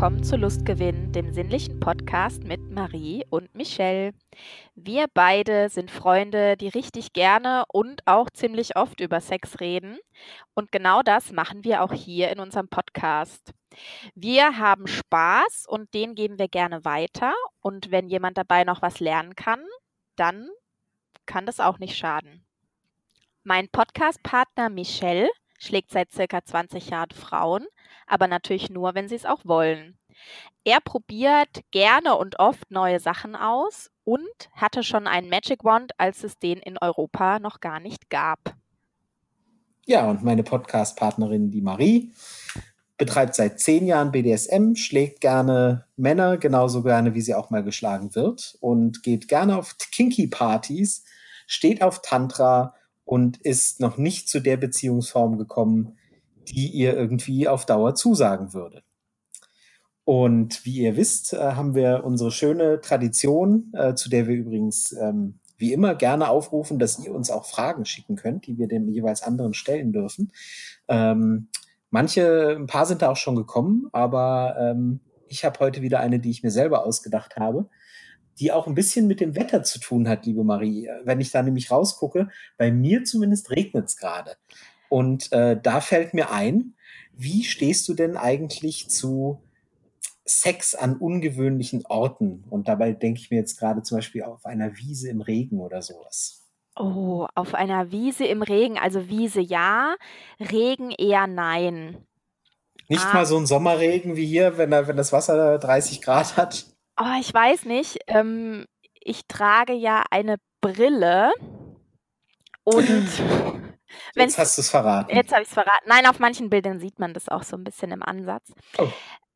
willkommen zu Lustgewinn, dem sinnlichen Podcast mit Marie und Michelle. Wir beide sind Freunde, die richtig gerne und auch ziemlich oft über Sex reden. Und genau das machen wir auch hier in unserem Podcast. Wir haben Spaß und den geben wir gerne weiter. Und wenn jemand dabei noch was lernen kann, dann kann das auch nicht schaden. Mein Podcast-Partner Michelle schlägt seit circa 20 Jahren Frauen, aber natürlich nur, wenn sie es auch wollen. Er probiert gerne und oft neue Sachen aus und hatte schon einen Magic Wand, als es den in Europa noch gar nicht gab. Ja, und meine Podcast-Partnerin, die Marie, betreibt seit zehn Jahren BDSM, schlägt gerne Männer, genauso gerne, wie sie auch mal geschlagen wird und geht gerne auf Kinky-Partys, steht auf Tantra und ist noch nicht zu der Beziehungsform gekommen, die ihr irgendwie auf Dauer zusagen würde. Und wie ihr wisst, äh, haben wir unsere schöne Tradition, äh, zu der wir übrigens ähm, wie immer gerne aufrufen, dass ihr uns auch Fragen schicken könnt, die wir dem jeweils anderen stellen dürfen. Ähm, manche, ein paar sind da auch schon gekommen, aber ähm, ich habe heute wieder eine, die ich mir selber ausgedacht habe die auch ein bisschen mit dem Wetter zu tun hat, liebe Marie. Wenn ich da nämlich rausgucke, bei mir zumindest regnet es gerade. Und äh, da fällt mir ein, wie stehst du denn eigentlich zu Sex an ungewöhnlichen Orten? Und dabei denke ich mir jetzt gerade zum Beispiel auf einer Wiese im Regen oder sowas. Oh, auf einer Wiese im Regen. Also Wiese ja, Regen eher nein. Nicht ah. mal so ein Sommerregen wie hier, wenn, wenn das Wasser 30 Grad hat. Oh, ich weiß nicht. Ähm, ich trage ja eine Brille und Jetzt hast du es verraten. Jetzt habe ich es verraten. Nein, auf manchen Bildern sieht man das auch so ein bisschen im Ansatz. Oh.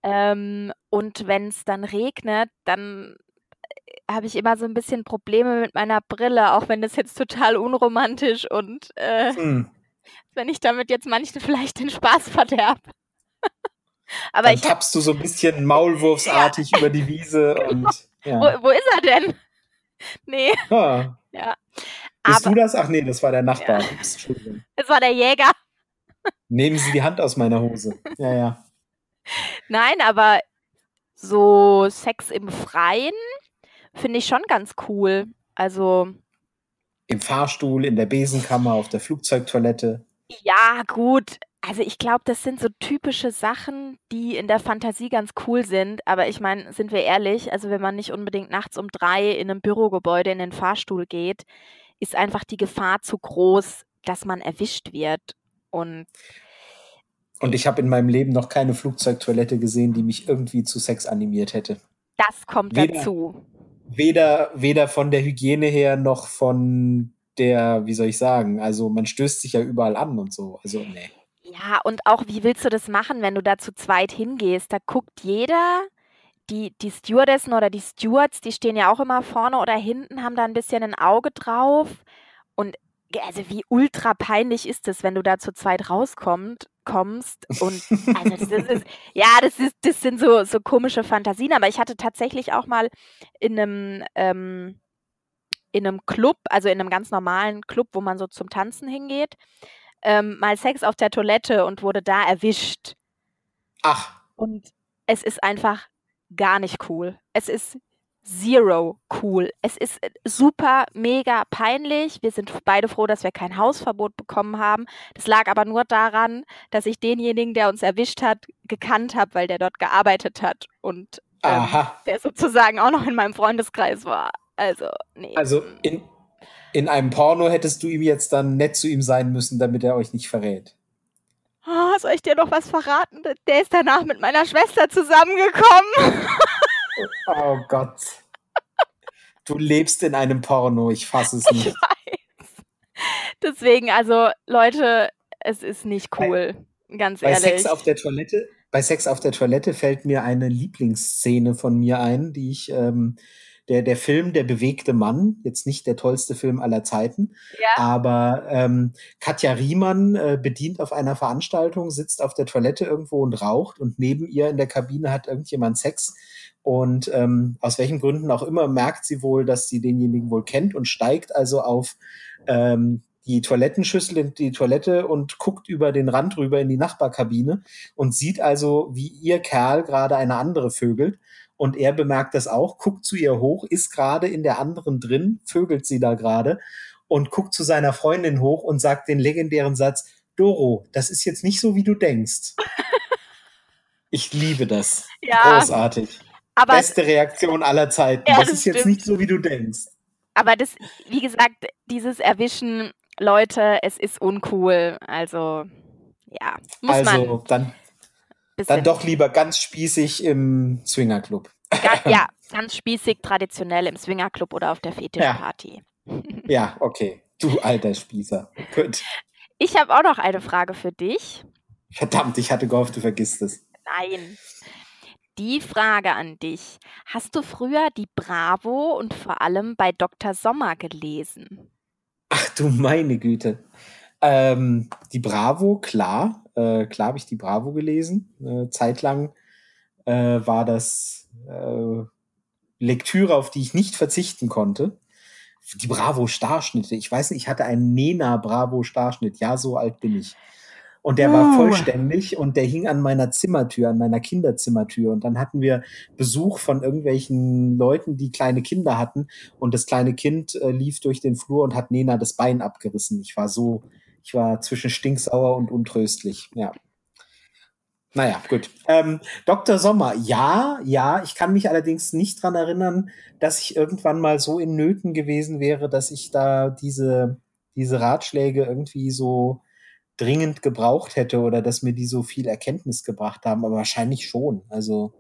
Ähm, und wenn es dann regnet, dann äh, habe ich immer so ein bisschen Probleme mit meiner Brille, auch wenn das jetzt total unromantisch und äh, hm. wenn ich damit jetzt manchen vielleicht den Spaß verderbe. Aber Dann ich tappst du so ein bisschen maulwurfsartig ja. über die Wiese und. Ja. Wo, wo, ist er denn? Nee. Ah. Ja. Bist Aber, du das? Ach nee, das war der Nachbar. Ja. Es war der Jäger. Nehmen Sie die Hand aus meiner Hose. Ja, ja. Nein, aber so Sex im Freien finde ich schon ganz cool. Also. Im Fahrstuhl, in der Besenkammer, auf der Flugzeugtoilette. Ja, gut. Also ich glaube, das sind so typische Sachen, die in der Fantasie ganz cool sind. Aber ich meine, sind wir ehrlich, also wenn man nicht unbedingt nachts um drei in einem Bürogebäude in den Fahrstuhl geht, ist einfach die Gefahr zu groß, dass man erwischt wird. Und und ich habe in meinem Leben noch keine Flugzeugtoilette gesehen, die mich irgendwie zu Sex animiert hätte. Das kommt weder, dazu. Weder, weder von der Hygiene her noch von der, wie soll ich sagen, also man stößt sich ja überall an und so. Also, nee. Ja, und auch, wie willst du das machen, wenn du da zu zweit hingehst? Da guckt jeder, die, die Stewardessen oder die Stewards, die stehen ja auch immer vorne oder hinten, haben da ein bisschen ein Auge drauf. Und also wie ultra peinlich ist es, wenn du da zu zweit rauskommst kommst und also das ist, ja, das ist, das sind so, so komische Fantasien, aber ich hatte tatsächlich auch mal in einem ähm, in einem Club, also in einem ganz normalen Club, wo man so zum Tanzen hingeht, ähm, mal Sex auf der Toilette und wurde da erwischt. Ach. Und es ist einfach gar nicht cool. Es ist zero cool. Es ist äh, super, mega peinlich. Wir sind beide froh, dass wir kein Hausverbot bekommen haben. Das lag aber nur daran, dass ich denjenigen, der uns erwischt hat, gekannt habe, weil der dort gearbeitet hat und ähm, der sozusagen auch noch in meinem Freundeskreis war. Also, nee. Also in, in einem Porno hättest du ihm jetzt dann nett zu ihm sein müssen, damit er euch nicht verrät. Oh, soll ich dir noch was verraten? Der ist danach mit meiner Schwester zusammengekommen. oh Gott. Du lebst in einem Porno, ich fasse es nicht. Ich weiß. Deswegen, also Leute, es ist nicht cool, bei, ganz bei ehrlich. Sex auf der Toilette, bei Sex auf der Toilette fällt mir eine Lieblingsszene von mir ein, die ich ähm, der, der Film Der bewegte Mann, jetzt nicht der tollste Film aller Zeiten, ja. aber ähm, Katja Riemann äh, bedient auf einer Veranstaltung, sitzt auf der Toilette irgendwo und raucht und neben ihr in der Kabine hat irgendjemand Sex und ähm, aus welchen Gründen auch immer merkt sie wohl, dass sie denjenigen wohl kennt und steigt also auf ähm, die Toilettenschüssel in die Toilette und guckt über den Rand rüber in die Nachbarkabine und sieht also, wie ihr Kerl gerade eine andere vögelt. Und er bemerkt das auch, guckt zu ihr hoch, ist gerade in der anderen drin, vögelt sie da gerade und guckt zu seiner Freundin hoch und sagt den legendären Satz, Doro, das ist jetzt nicht so, wie du denkst. Ich liebe das. Ja, Großartig. Aber, Beste Reaktion aller Zeiten. Ja, das, das ist stimmt. jetzt nicht so, wie du denkst. Aber das, wie gesagt, dieses Erwischen, Leute, es ist uncool. Also, ja, muss also, man. dann, dann doch lieber ganz spießig im Swingerclub. Ja, ja, ganz spießig, traditionell im Swingerclub oder auf der Fetischparty. Ja. ja, okay. Du alter Spießer. Gut. Ich habe auch noch eine Frage für dich. Verdammt, ich hatte gehofft, du vergisst es. Nein. Die Frage an dich. Hast du früher die Bravo und vor allem bei Dr. Sommer gelesen? Ach du meine Güte. Ähm, die Bravo, klar. Äh, klar habe ich die Bravo gelesen. Äh, zeitlang äh, war das äh, Lektüre, auf die ich nicht verzichten konnte. Die Bravo Starschnitte. Ich weiß nicht, ich hatte einen Nena Bravo Starschnitt. Ja, so alt bin ich. Und der uh. war vollständig und der hing an meiner Zimmertür, an meiner Kinderzimmertür. Und dann hatten wir Besuch von irgendwelchen Leuten, die kleine Kinder hatten. Und das kleine Kind äh, lief durch den Flur und hat Nena das Bein abgerissen. Ich war so, ich war zwischen stinksauer und untröstlich. Ja. Naja, gut. Ähm, Dr. Sommer, ja, ja, ich kann mich allerdings nicht dran erinnern, dass ich irgendwann mal so in Nöten gewesen wäre, dass ich da diese, diese Ratschläge irgendwie so dringend gebraucht hätte oder dass mir die so viel Erkenntnis gebracht haben, aber wahrscheinlich schon. Also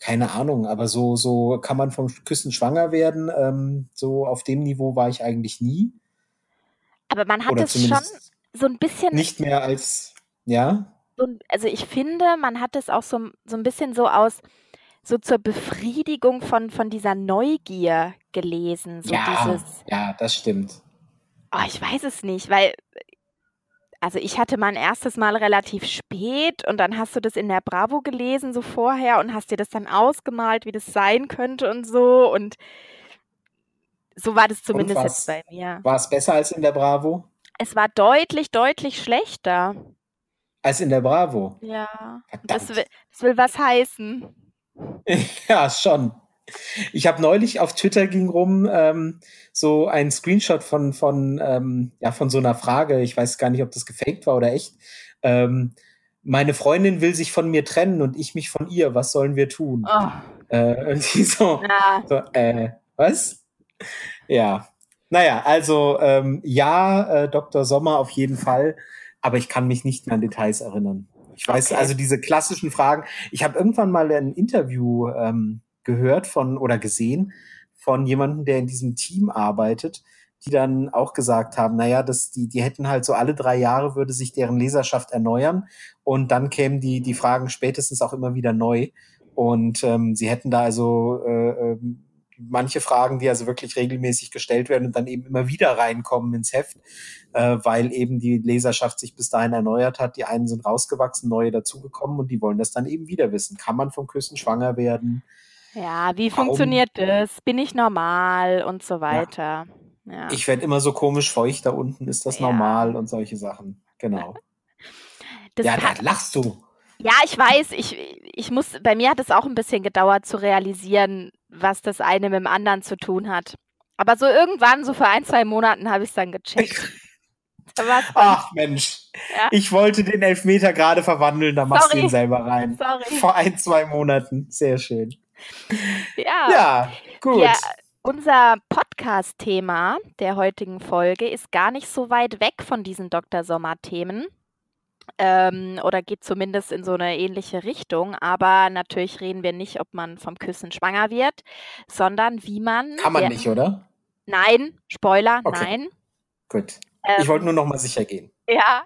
keine Ahnung, aber so, so kann man vom Küssen schwanger werden. Ähm, so auf dem Niveau war ich eigentlich nie. Aber man hat es schon so ein bisschen. Nicht mehr als, ja. So, also ich finde, man hat es auch so, so ein bisschen so aus, so zur Befriedigung von, von dieser Neugier gelesen. So ja, dieses, ja, das stimmt. Oh, ich weiß es nicht, weil also ich hatte mein erstes Mal relativ spät und dann hast du das in der Bravo gelesen so vorher und hast dir das dann ausgemalt, wie das sein könnte und so und so war das zumindest jetzt bei mir. War es besser als in der Bravo? Es war deutlich, deutlich schlechter. Als in der Bravo? Ja. Das will, das will was heißen. ja, schon. Ich habe neulich auf Twitter ging rum ähm, so ein Screenshot von, von, ähm, ja, von so einer Frage. Ich weiß gar nicht, ob das gefaked war oder echt. Ähm, meine Freundin will sich von mir trennen und ich mich von ihr. Was sollen wir tun? Oh. Äh, irgendwie so, ja. so äh, was? Ja. Naja, also ähm, ja, äh, Dr. Sommer auf jeden Fall, aber ich kann mich nicht mehr an Details erinnern. Ich weiß, okay. also diese klassischen Fragen. Ich habe irgendwann mal ein Interview ähm, gehört von oder gesehen von jemandem, der in diesem Team arbeitet, die dann auch gesagt haben, naja, das, die, die hätten halt so alle drei Jahre würde sich deren Leserschaft erneuern und dann kämen die, die Fragen spätestens auch immer wieder neu. Und ähm, sie hätten da also äh, äh, manche Fragen, die also wirklich regelmäßig gestellt werden und dann eben immer wieder reinkommen ins Heft, äh, weil eben die Leserschaft sich bis dahin erneuert hat. Die einen sind rausgewachsen, neue dazugekommen und die wollen das dann eben wieder wissen. Kann man vom Küssen schwanger werden? Ja, wie Warum? funktioniert das? Bin ich normal und so weiter. Ja. Ja. Ich werde immer so komisch feucht da unten. Ist das ja. normal und solche Sachen. Genau. Das ja, da lachst du. Ja, ich weiß, ich, ich muss, bei mir hat es auch ein bisschen gedauert zu realisieren, was das eine mit dem anderen zu tun hat. Aber so irgendwann, so für ein, zwei Monaten, habe ich es dann gecheckt. Ach Mensch, ja. ich wollte den Elfmeter gerade verwandeln, da machst Sorry. du ihn selber rein. Sorry. Vor ein, zwei Monaten. Sehr schön. Ja, ja gut. Ja, unser Podcast-Thema der heutigen Folge ist gar nicht so weit weg von diesen Dr. Sommer-Themen. Ähm, oder geht zumindest in so eine ähnliche Richtung. Aber natürlich reden wir nicht, ob man vom Küssen schwanger wird, sondern wie man. Kann man nicht, oder? Nein, Spoiler, okay. nein. Gut. Ähm, ich wollte nur noch mal sicher gehen. Ja,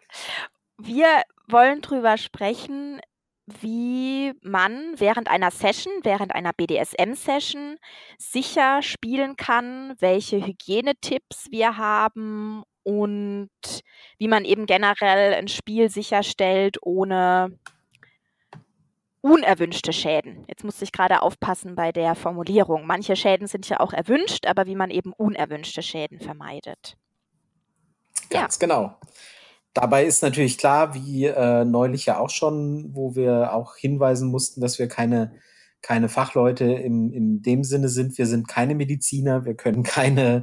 wir wollen drüber sprechen, wie man während einer Session, während einer BDSM-Session sicher spielen kann, welche Hygienetipps wir haben und wie man eben generell ein Spiel sicherstellt, ohne unerwünschte Schäden. Jetzt muss ich gerade aufpassen bei der Formulierung. Manche Schäden sind ja auch erwünscht, aber wie man eben unerwünschte Schäden vermeidet. Ganz ja. genau. Dabei ist natürlich klar, wie äh, neulich ja auch schon, wo wir auch hinweisen mussten, dass wir keine, keine Fachleute im, in dem Sinne sind. Wir sind keine Mediziner, wir können keine,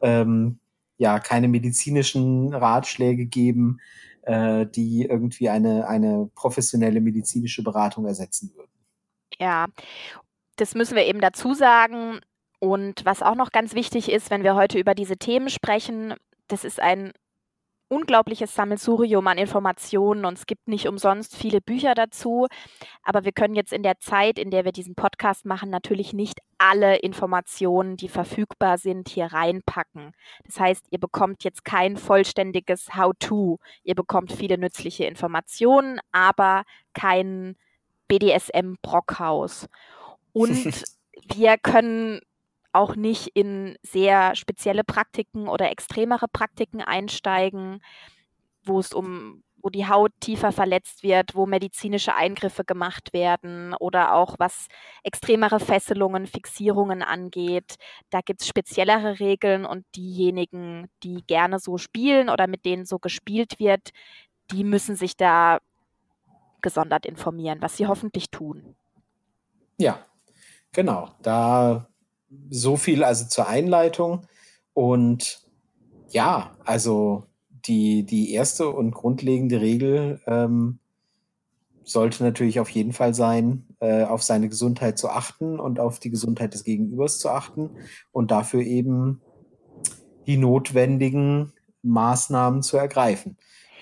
ähm, ja, keine medizinischen Ratschläge geben, äh, die irgendwie eine, eine professionelle medizinische Beratung ersetzen würden. Ja, das müssen wir eben dazu sagen. Und was auch noch ganz wichtig ist, wenn wir heute über diese Themen sprechen, das ist ein unglaubliches Sammelsurium an Informationen und es gibt nicht umsonst viele Bücher dazu. Aber wir können jetzt in der Zeit, in der wir diesen Podcast machen, natürlich nicht alle Informationen, die verfügbar sind, hier reinpacken. Das heißt, ihr bekommt jetzt kein vollständiges How-to. Ihr bekommt viele nützliche Informationen, aber kein BDSM-Brockhaus. Und wir können auch nicht in sehr spezielle Praktiken oder extremere Praktiken einsteigen, wo es um wo die Haut tiefer verletzt wird, wo medizinische Eingriffe gemacht werden oder auch was extremere Fesselungen, Fixierungen angeht. Da gibt es speziellere Regeln und diejenigen, die gerne so spielen oder mit denen so gespielt wird, die müssen sich da gesondert informieren, was sie hoffentlich tun. Ja, genau. Da so viel also zur Einleitung. Und ja, also die, die erste und grundlegende Regel ähm, sollte natürlich auf jeden Fall sein, äh, auf seine Gesundheit zu achten und auf die Gesundheit des Gegenübers zu achten und dafür eben die notwendigen Maßnahmen zu ergreifen.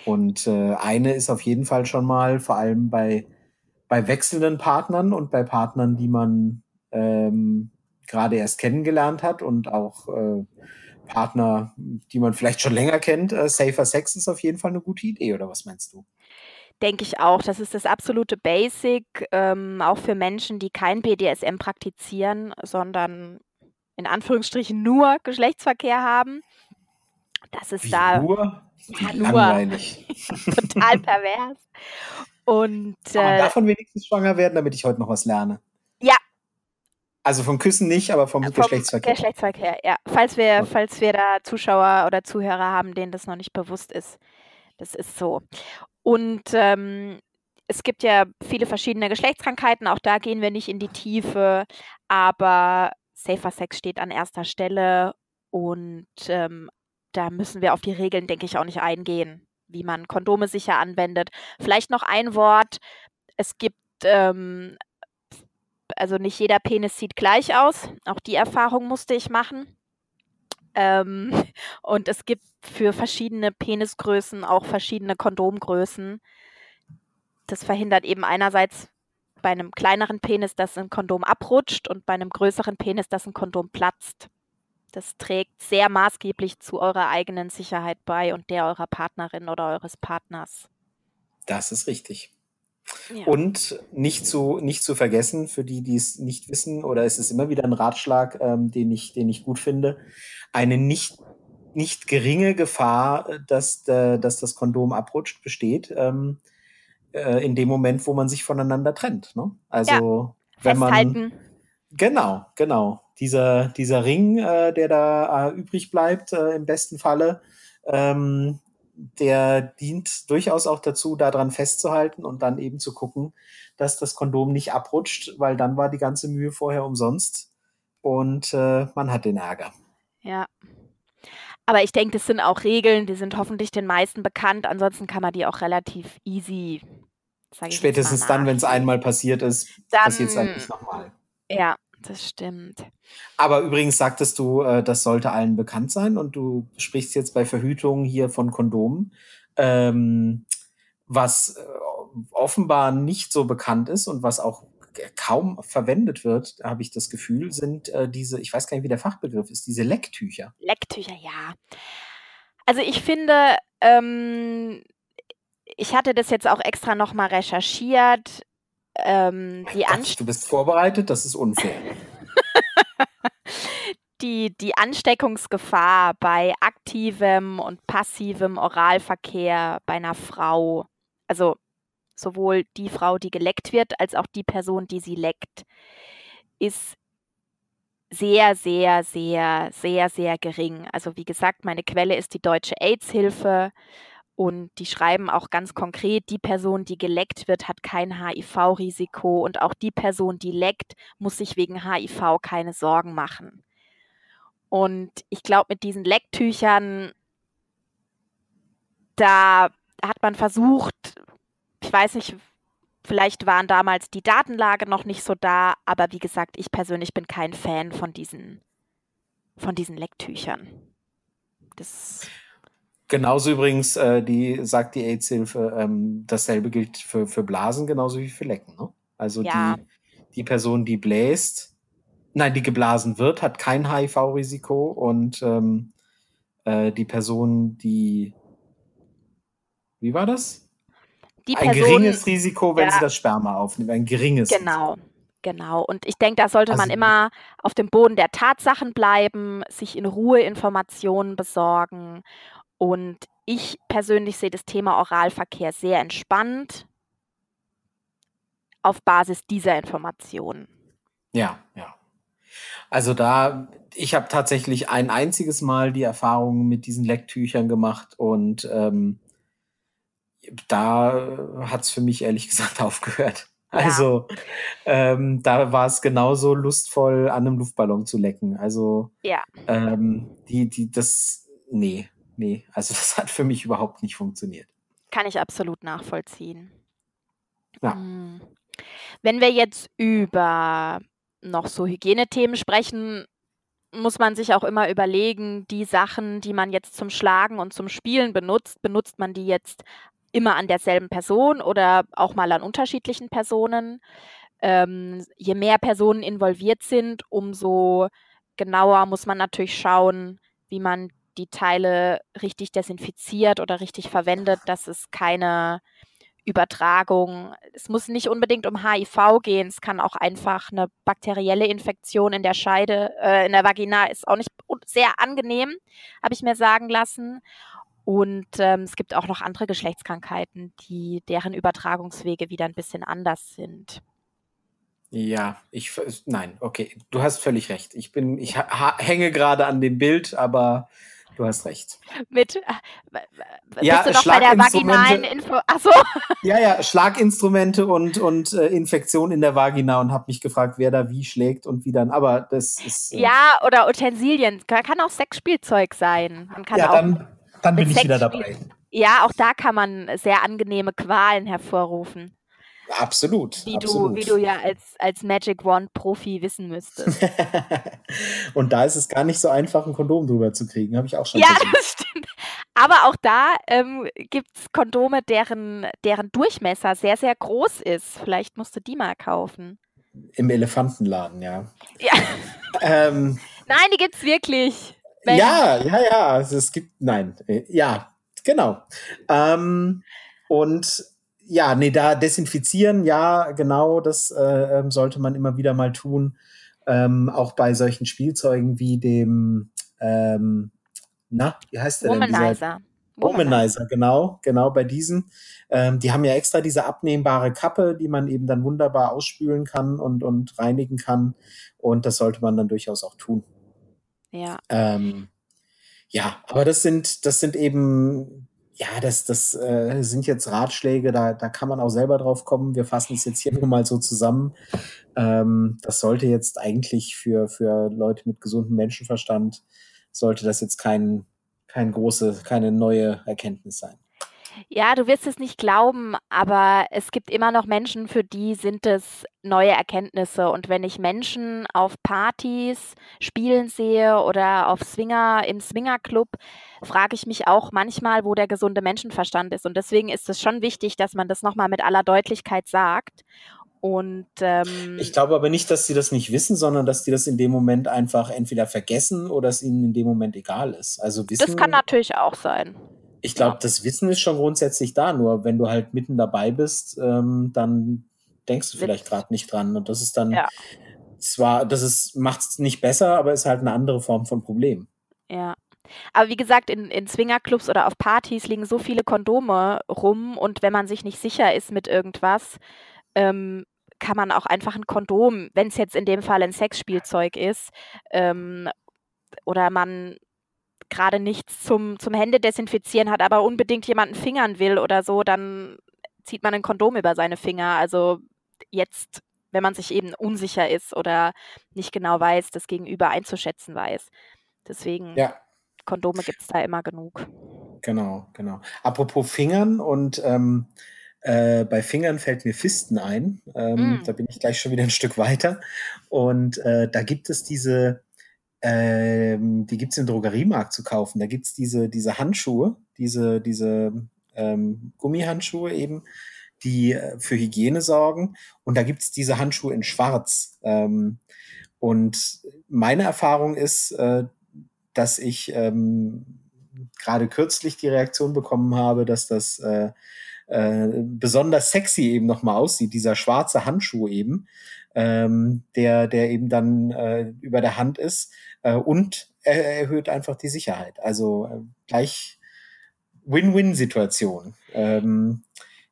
Und äh, eine ist auf jeden Fall schon mal, vor allem bei, bei wechselnden Partnern und bei Partnern, die man ähm, gerade erst kennengelernt hat und auch äh, Partner, die man vielleicht schon länger kennt, äh, Safer Sex ist auf jeden Fall eine gute Idee, oder was meinst du? Denke ich auch. Das ist das absolute Basic, ähm, auch für Menschen, die kein BDSM praktizieren, sondern in Anführungsstrichen nur Geschlechtsverkehr haben. Das ist Wie da. Nur? Ja, nur. Langweilig. Total pervers. Und, äh, Kann man davon wenigstens schwanger werden, damit ich heute noch was lerne? Also vom Küssen nicht, aber vom, vom Geschlechtsverkehr. Geschlechtsverkehr, ja. Falls wir, okay. falls wir da Zuschauer oder Zuhörer haben, denen das noch nicht bewusst ist. Das ist so. Und ähm, es gibt ja viele verschiedene Geschlechtskrankheiten, auch da gehen wir nicht in die Tiefe, aber Safer Sex steht an erster Stelle und ähm, da müssen wir auf die Regeln, denke ich, auch nicht eingehen, wie man Kondome sicher anwendet. Vielleicht noch ein Wort. Es gibt ähm, also nicht jeder Penis sieht gleich aus. Auch die Erfahrung musste ich machen. Ähm, und es gibt für verschiedene Penisgrößen auch verschiedene Kondomgrößen. Das verhindert eben einerseits bei einem kleineren Penis, dass ein Kondom abrutscht und bei einem größeren Penis, dass ein Kondom platzt. Das trägt sehr maßgeblich zu eurer eigenen Sicherheit bei und der eurer Partnerin oder eures Partners. Das ist richtig. Ja. Und nicht zu, nicht zu vergessen, für die, die es nicht wissen, oder es ist immer wieder ein Ratschlag, ähm, den, ich, den ich gut finde, eine nicht, nicht geringe Gefahr, äh, dass, äh, dass das Kondom abrutscht, besteht, ähm, äh, in dem Moment, wo man sich voneinander trennt. Ne? Also ja, wenn man. Genau, genau. Dieser, dieser Ring, äh, der da äh, übrig bleibt, äh, im besten Falle, ähm, der dient durchaus auch dazu, daran festzuhalten und dann eben zu gucken, dass das Kondom nicht abrutscht, weil dann war die ganze Mühe vorher umsonst und äh, man hat den Ärger. Ja. Aber ich denke, das sind auch Regeln, die sind hoffentlich den meisten bekannt. Ansonsten kann man die auch relativ easy. Spätestens dann, wenn es einmal passiert ist, passiert es eigentlich nochmal. Ja, das stimmt. Aber übrigens sagtest du, äh, das sollte allen bekannt sein und du sprichst jetzt bei Verhütung hier von Kondomen. Ähm, was äh, offenbar nicht so bekannt ist und was auch kaum verwendet wird, habe ich das Gefühl, sind äh, diese, ich weiß gar nicht, wie der Fachbegriff ist, diese Lecktücher. Lecktücher, ja. Also ich finde, ähm, ich hatte das jetzt auch extra nochmal recherchiert ähm, die Gott, Du bist vorbereitet, das ist unfair. die, die Ansteckungsgefahr bei aktivem und passivem Oralverkehr bei einer Frau, also sowohl die Frau, die geleckt wird, als auch die Person, die sie leckt, ist sehr, sehr, sehr, sehr, sehr gering. Also wie gesagt, meine Quelle ist die Deutsche AIDS-Hilfe und die schreiben auch ganz konkret, die Person, die geleckt wird, hat kein HIV-Risiko und auch die Person, die leckt, muss sich wegen HIV keine Sorgen machen. Und ich glaube, mit diesen Lecktüchern, da hat man versucht, ich weiß nicht, vielleicht waren damals die Datenlage noch nicht so da, aber wie gesagt, ich persönlich bin kein Fan von diesen, von diesen Lecktüchern. Das Genauso übrigens, äh, die sagt die AIDS-Hilfe, ähm, dasselbe gilt für, für Blasen genauso wie für Lecken. Ne? Also ja. die, die Person, die bläst, nein, die geblasen wird, hat kein HIV-Risiko und ähm, äh, die Person, die wie war das? Die ein Person, geringes Risiko, wenn ja, sie das Sperma aufnimmt. Ein geringes. Genau. Risiko. Genau. Und ich denke, da sollte also, man immer auf dem Boden der Tatsachen bleiben, sich in Ruhe Informationen besorgen und ich persönlich sehe das Thema Oralverkehr sehr entspannt auf Basis dieser Informationen. Ja, ja. Also da, ich habe tatsächlich ein einziges Mal die Erfahrung mit diesen Lecktüchern gemacht und ähm, da hat es für mich ehrlich gesagt aufgehört. Ja. Also ähm, da war es genauso lustvoll, an einem Luftballon zu lecken. Also ja. ähm, die, die, das, nee, nee, also das hat für mich überhaupt nicht funktioniert. Kann ich absolut nachvollziehen. Ja. Hm. Wenn wir jetzt über noch so Hygienethemen sprechen, muss man sich auch immer überlegen, die Sachen, die man jetzt zum Schlagen und zum Spielen benutzt, benutzt man die jetzt immer an derselben Person oder auch mal an unterschiedlichen Personen. Ähm, je mehr Personen involviert sind, umso genauer muss man natürlich schauen, wie man die Teile richtig desinfiziert oder richtig verwendet, dass es keine Übertragung, es muss nicht unbedingt um HIV gehen, es kann auch einfach eine bakterielle Infektion in der Scheide, äh, in der Vagina ist auch nicht sehr angenehm, habe ich mir sagen lassen. Und ähm, es gibt auch noch andere Geschlechtskrankheiten, die deren Übertragungswege wieder ein bisschen anders sind. Ja, ich nein, okay, du hast völlig recht. Ich bin, ich hänge gerade an dem Bild, aber Du hast recht. Mit, äh, ja, bist du noch bei der vaginalen Info? Achso. Ja, ja, Schlaginstrumente und, und äh, Infektion in der Vagina und habe mich gefragt, wer da wie schlägt und wie dann. Aber das ist. Äh, ja, oder Utensilien. Kann auch Sexspielzeug sein. Man kann ja, auch dann, dann bin ich wieder dabei. Ja, auch da kann man sehr angenehme Qualen hervorrufen. Absolut. Wie, absolut. Du, wie du ja als, als Magic Wand-Profi wissen müsstest. und da ist es gar nicht so einfach, ein Kondom drüber zu kriegen, habe ich auch schon Ja, versucht. das stimmt. Aber auch da ähm, gibt es Kondome, deren, deren Durchmesser sehr, sehr groß ist. Vielleicht musst du die mal kaufen. Im Elefantenladen, ja. Ja. ähm, nein, die gibt es wirklich. Ja, ja, ja. Also es gibt, nein, äh, ja, genau. Ähm, und ja, nee, da desinfizieren, ja, genau, das äh, ähm, sollte man immer wieder mal tun. Ähm, auch bei solchen Spielzeugen wie dem, ähm, na, wie heißt der Womanizer. denn? Womanizer. Womanizer, genau, genau bei diesen. Ähm, die haben ja extra diese abnehmbare Kappe, die man eben dann wunderbar ausspülen kann und, und reinigen kann. Und das sollte man dann durchaus auch tun. Ja. Ähm, ja, aber das sind, das sind eben ja, das, das äh, sind jetzt Ratschläge, da, da kann man auch selber drauf kommen. Wir fassen es jetzt hier nur mal so zusammen. Ähm, das sollte jetzt eigentlich für, für Leute mit gesundem Menschenverstand, sollte das jetzt kein, kein große, keine neue Erkenntnis sein. Ja, du wirst es nicht glauben, aber es gibt immer noch Menschen, für die sind es neue Erkenntnisse. Und wenn ich Menschen auf Partys spielen sehe oder auf Swinger im Swingerclub, frage ich mich auch manchmal, wo der gesunde Menschenverstand ist. Und deswegen ist es schon wichtig, dass man das nochmal mit aller Deutlichkeit sagt. Und ähm, ich glaube aber nicht, dass sie das nicht wissen, sondern dass die das in dem Moment einfach entweder vergessen oder es ihnen in dem Moment egal ist. Also wissen, das kann natürlich auch sein. Ich glaube, das Wissen ist schon grundsätzlich da, nur wenn du halt mitten dabei bist, ähm, dann denkst du vielleicht gerade nicht dran. Und das ist dann ja. zwar, das ist, macht es nicht besser, aber ist halt eine andere Form von Problem. Ja. Aber wie gesagt, in, in Swingerclubs oder auf Partys liegen so viele Kondome rum und wenn man sich nicht sicher ist mit irgendwas, ähm, kann man auch einfach ein Kondom, wenn es jetzt in dem Fall ein Sexspielzeug ist, ähm, oder man gerade nichts zum, zum Händedesinfizieren hat, aber unbedingt jemanden fingern will oder so, dann zieht man ein Kondom über seine Finger. Also jetzt, wenn man sich eben unsicher ist oder nicht genau weiß, das Gegenüber einzuschätzen weiß. Deswegen, Ja, Kondome gibt es da immer genug. genau, genau. Apropos Fingern und ähm, äh, bei Fingern fällt mir Fisten ein. Ähm, Mm. Da bin ich gleich schon wieder ein Stück weiter. Und äh, da gibt es diese, ähm, die gibt es im Drogeriemarkt zu kaufen. Da gibt es diese, diese Handschuhe, diese, diese ähm, Gummihandschuhe eben, die äh, für Hygiene sorgen. Und da gibt es diese Handschuhe in Schwarz. Ähm, und meine Erfahrung ist, äh, dass ich ähm, gerade kürzlich die Reaktion bekommen habe, dass das äh, äh, besonders sexy eben nochmal aussieht, dieser schwarze Handschuh eben, ähm, der, der eben dann äh, über der Hand ist äh, und er erhöht einfach die Sicherheit. Also äh, gleich Win-Win-Situation. Ähm,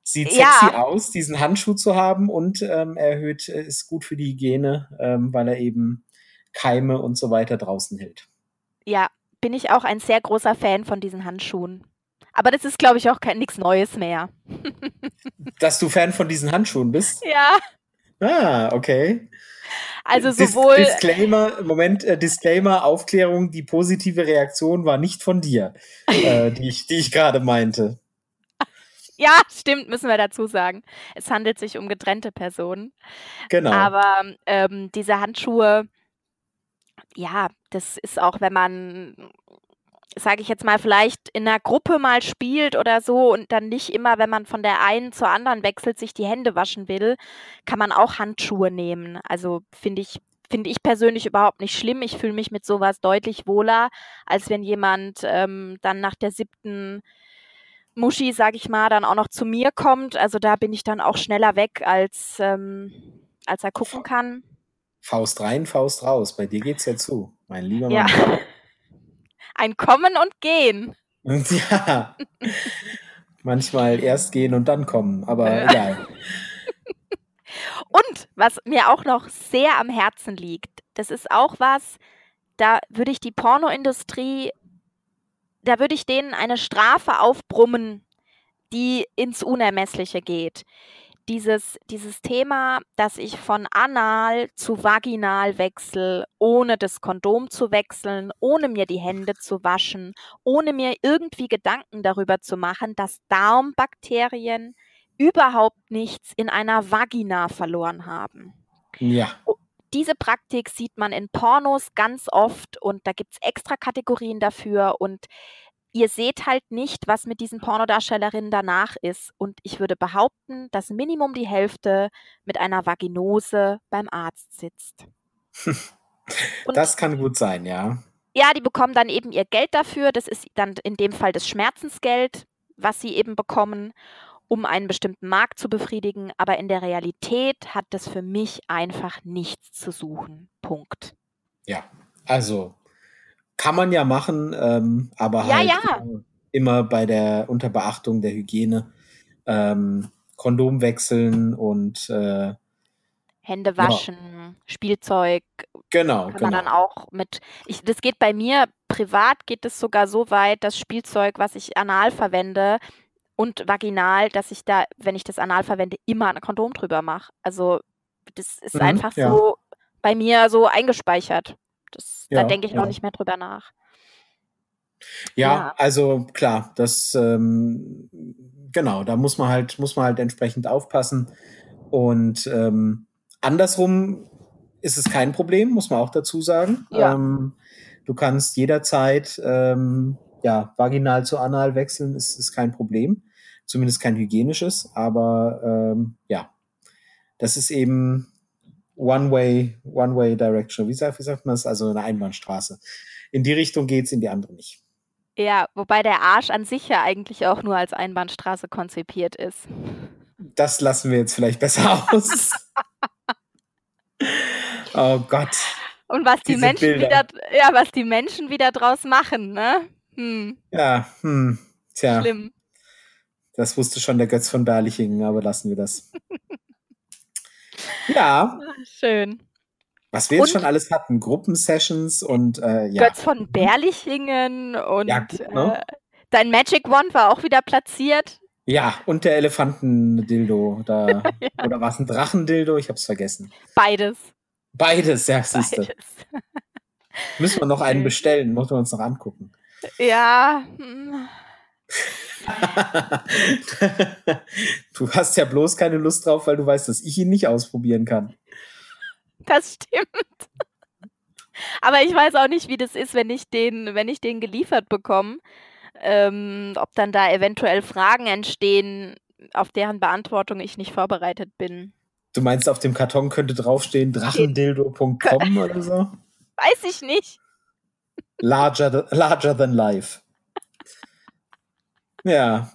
sieht Ja. sexy aus, diesen Handschuh zu haben und ähm, er erhöht, äh, ist gut für die Hygiene, ähm, weil er eben Keime und so weiter draußen hält. Ja, bin ich auch ein sehr großer Fan von diesen Handschuhen. Aber das ist, glaube ich, auch nichts Neues mehr. Dass du Fan von diesen Handschuhen bist? Ja, Ah, okay. also Dis sowohl. Disclaimer, Moment, äh, Disclaimer, Aufklärung, die positive Reaktion war nicht von dir, äh, die ich, die ich gerade meinte. Ja, stimmt, müssen wir dazu sagen. Es handelt sich um getrennte Personen. Genau. Aber ähm, diese Handschuhe, ja, das ist auch, wenn man, sage ich jetzt mal, vielleicht in einer Gruppe mal spielt oder so und dann nicht immer, wenn man von der einen zur anderen wechselt, sich die Hände waschen will, kann man auch Handschuhe nehmen. Also finde ich, finde ich persönlich überhaupt nicht schlimm. Ich fühle mich mit sowas deutlich wohler, als wenn jemand ähm, dann nach der siebten Muschi, sage ich mal, dann auch noch zu mir kommt. Also da bin ich dann auch schneller weg, als, ähm, als er gucken kann. Faust rein, Faust raus. Bei dir geht's ja zu, mein lieber Ja. Ein Kommen und Gehen. Ja, manchmal erst gehen und dann kommen, aber egal. Und was mir auch noch sehr am Herzen liegt, das ist auch was, da würde ich die Pornoindustrie, da würde ich denen eine Strafe aufbrummen, die ins Unermessliche geht. Dieses, dieses Thema, dass ich von anal zu vaginal wechsle, ohne das Kondom zu wechseln, ohne mir die Hände zu waschen, ohne mir irgendwie Gedanken darüber zu machen, dass Darmbakterien überhaupt nichts in einer Vagina verloren haben. Ja, Diese Praktik sieht man in Pornos ganz oft und da gibt es extra Kategorien dafür und ihr seht halt nicht, was mit diesen Pornodarstellerinnen danach ist. Und ich würde behaupten, dass Minimum die Hälfte mit einer Vaginose beim Arzt sitzt. Und das kann gut sein, ja. ja, die bekommen dann eben ihr Geld dafür. Das ist dann in dem Fall das Schmerzensgeld, was sie eben bekommen, um einen bestimmten Markt zu befriedigen. Aber in der Realität hat das für mich einfach nichts zu suchen. Punkt. Ja, also kann man ja machen, ähm, aber Ja, halt ja. Immer, bei der unter Beachtung der Hygiene ähm, Kondom wechseln und äh, Hände ja, waschen, Spielzeug genau, kann man dann genau. auch mit. Ich, das geht bei mir privat geht es sogar so weit, das Spielzeug, was ich anal verwende und vaginal, dass ich da, wenn ich das anal verwende, immer ein Kondom drüber mache. Also das ist Mhm, einfach ja, so bei mir so eingespeichert. Das, da ja, denke ich auch ja. nicht mehr drüber nach. Ja, Ja, also klar, das ähm, genau, da muss man halt, muss man halt entsprechend aufpassen. Und ähm, andersrum ist es kein Problem, muss man auch dazu sagen. ja, Ähm, du kannst jederzeit ähm, ja, vaginal zu anal wechseln, ist, ist kein Problem. Zumindest kein hygienisches, aber ähm, ja, das ist eben One-Way, One-Way Direction. Wie sagt, wie sagt man das? Also eine Einbahnstraße. In die Richtung geht's, in die andere nicht. ja, wobei der Arsch an sich ja eigentlich auch nur als Einbahnstraße konzipiert ist. Das lassen wir jetzt vielleicht besser aus. Oh Gott, Und was die diese Menschen wieder, ja, was die Menschen wieder draus machen, ne? Hm, Ja, hm, tja, schlimm. das wusste schon der Götz von Berlichingen, aber lassen wir das. Ja. Schön. Was wir jetzt und schon alles hatten, Gruppensessions und äh, ja. Götz von Berlichingen und ja, gut, ne? äh, dein Magic Wand war auch wieder platziert. Ja, und der Elefantendildo. Da, ja. Oder war es ein Drachendildo? Ich habe es vergessen. Beides. Beides, ja, siehst du. Müssen wir noch einen bestellen, muss man uns noch angucken. Ja. Du hast ja bloß keine Lust drauf, weil du weißt, dass ich ihn nicht ausprobieren kann. Das stimmt. Aber ich weiß auch nicht, wie das ist, wenn ich den, wenn ich den geliefert bekomme. Ähm, ob dann da eventuell Fragen entstehen, auf deren Beantwortung ich nicht vorbereitet bin. Du meinst, auf dem Karton könnte draufstehen drachendildo.com oder so? Weiß ich nicht. Larger, larger than life. Ja.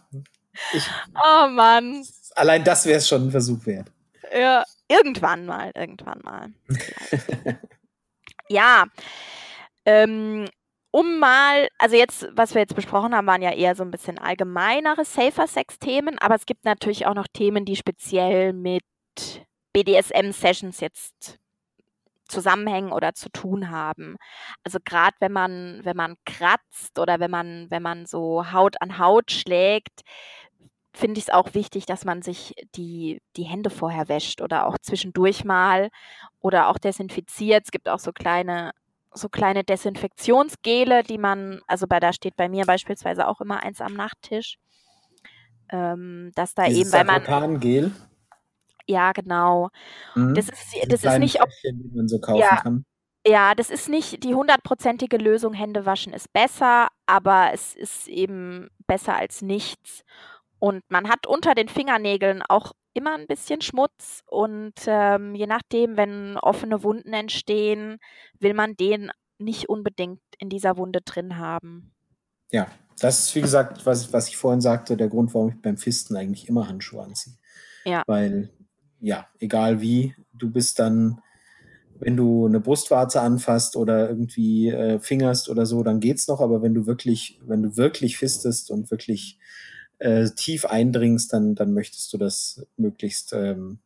Ich, oh Mann. Allein das wäre es schon ein Versuch wert. Ja, irgendwann mal, irgendwann mal. ja. Ähm, um mal, also jetzt, was wir jetzt besprochen haben, waren ja eher so ein bisschen allgemeinere Safer Sex-Themen, aber es gibt natürlich auch noch Themen, die speziell mit BDSM-Sessions jetzt zusammenhängen oder zu tun haben. Also gerade wenn man, wenn man kratzt oder wenn man, wenn man so Haut an Haut schlägt, finde ich es auch wichtig, dass man sich die, die Hände vorher wäscht oder auch zwischendurch mal oder auch desinfiziert. Es gibt auch so kleine, so kleine Desinfektionsgele, die man, also bei da steht bei mir beispielsweise auch immer eins am Nachttisch. Ähm, dass da Dieses eben, weil man. Gel? Ja, genau. Mhm. Das ist, das ist nicht, ob, die man so kaufen ja, kann. Ja, das ist nicht die hundertprozentige Lösung. Hände waschen ist besser, aber es ist eben besser als nichts. Und man hat unter den Fingernägeln auch immer ein bisschen Schmutz und ähm, je nachdem, wenn offene Wunden entstehen, will man den nicht unbedingt in dieser Wunde drin haben. Ja, das ist wie gesagt, was, was ich vorhin sagte, der Grund, warum ich beim Fisten eigentlich immer Handschuhe anziehe. Ja. Weil ja, egal wie, du bist dann, wenn du eine Brustwarze anfasst oder irgendwie äh, fingerst oder so, dann geht's noch, aber wenn du wirklich, wenn du wirklich fistest und wirklich äh, tief eindringst, dann, dann möchtest du das möglichst ähm,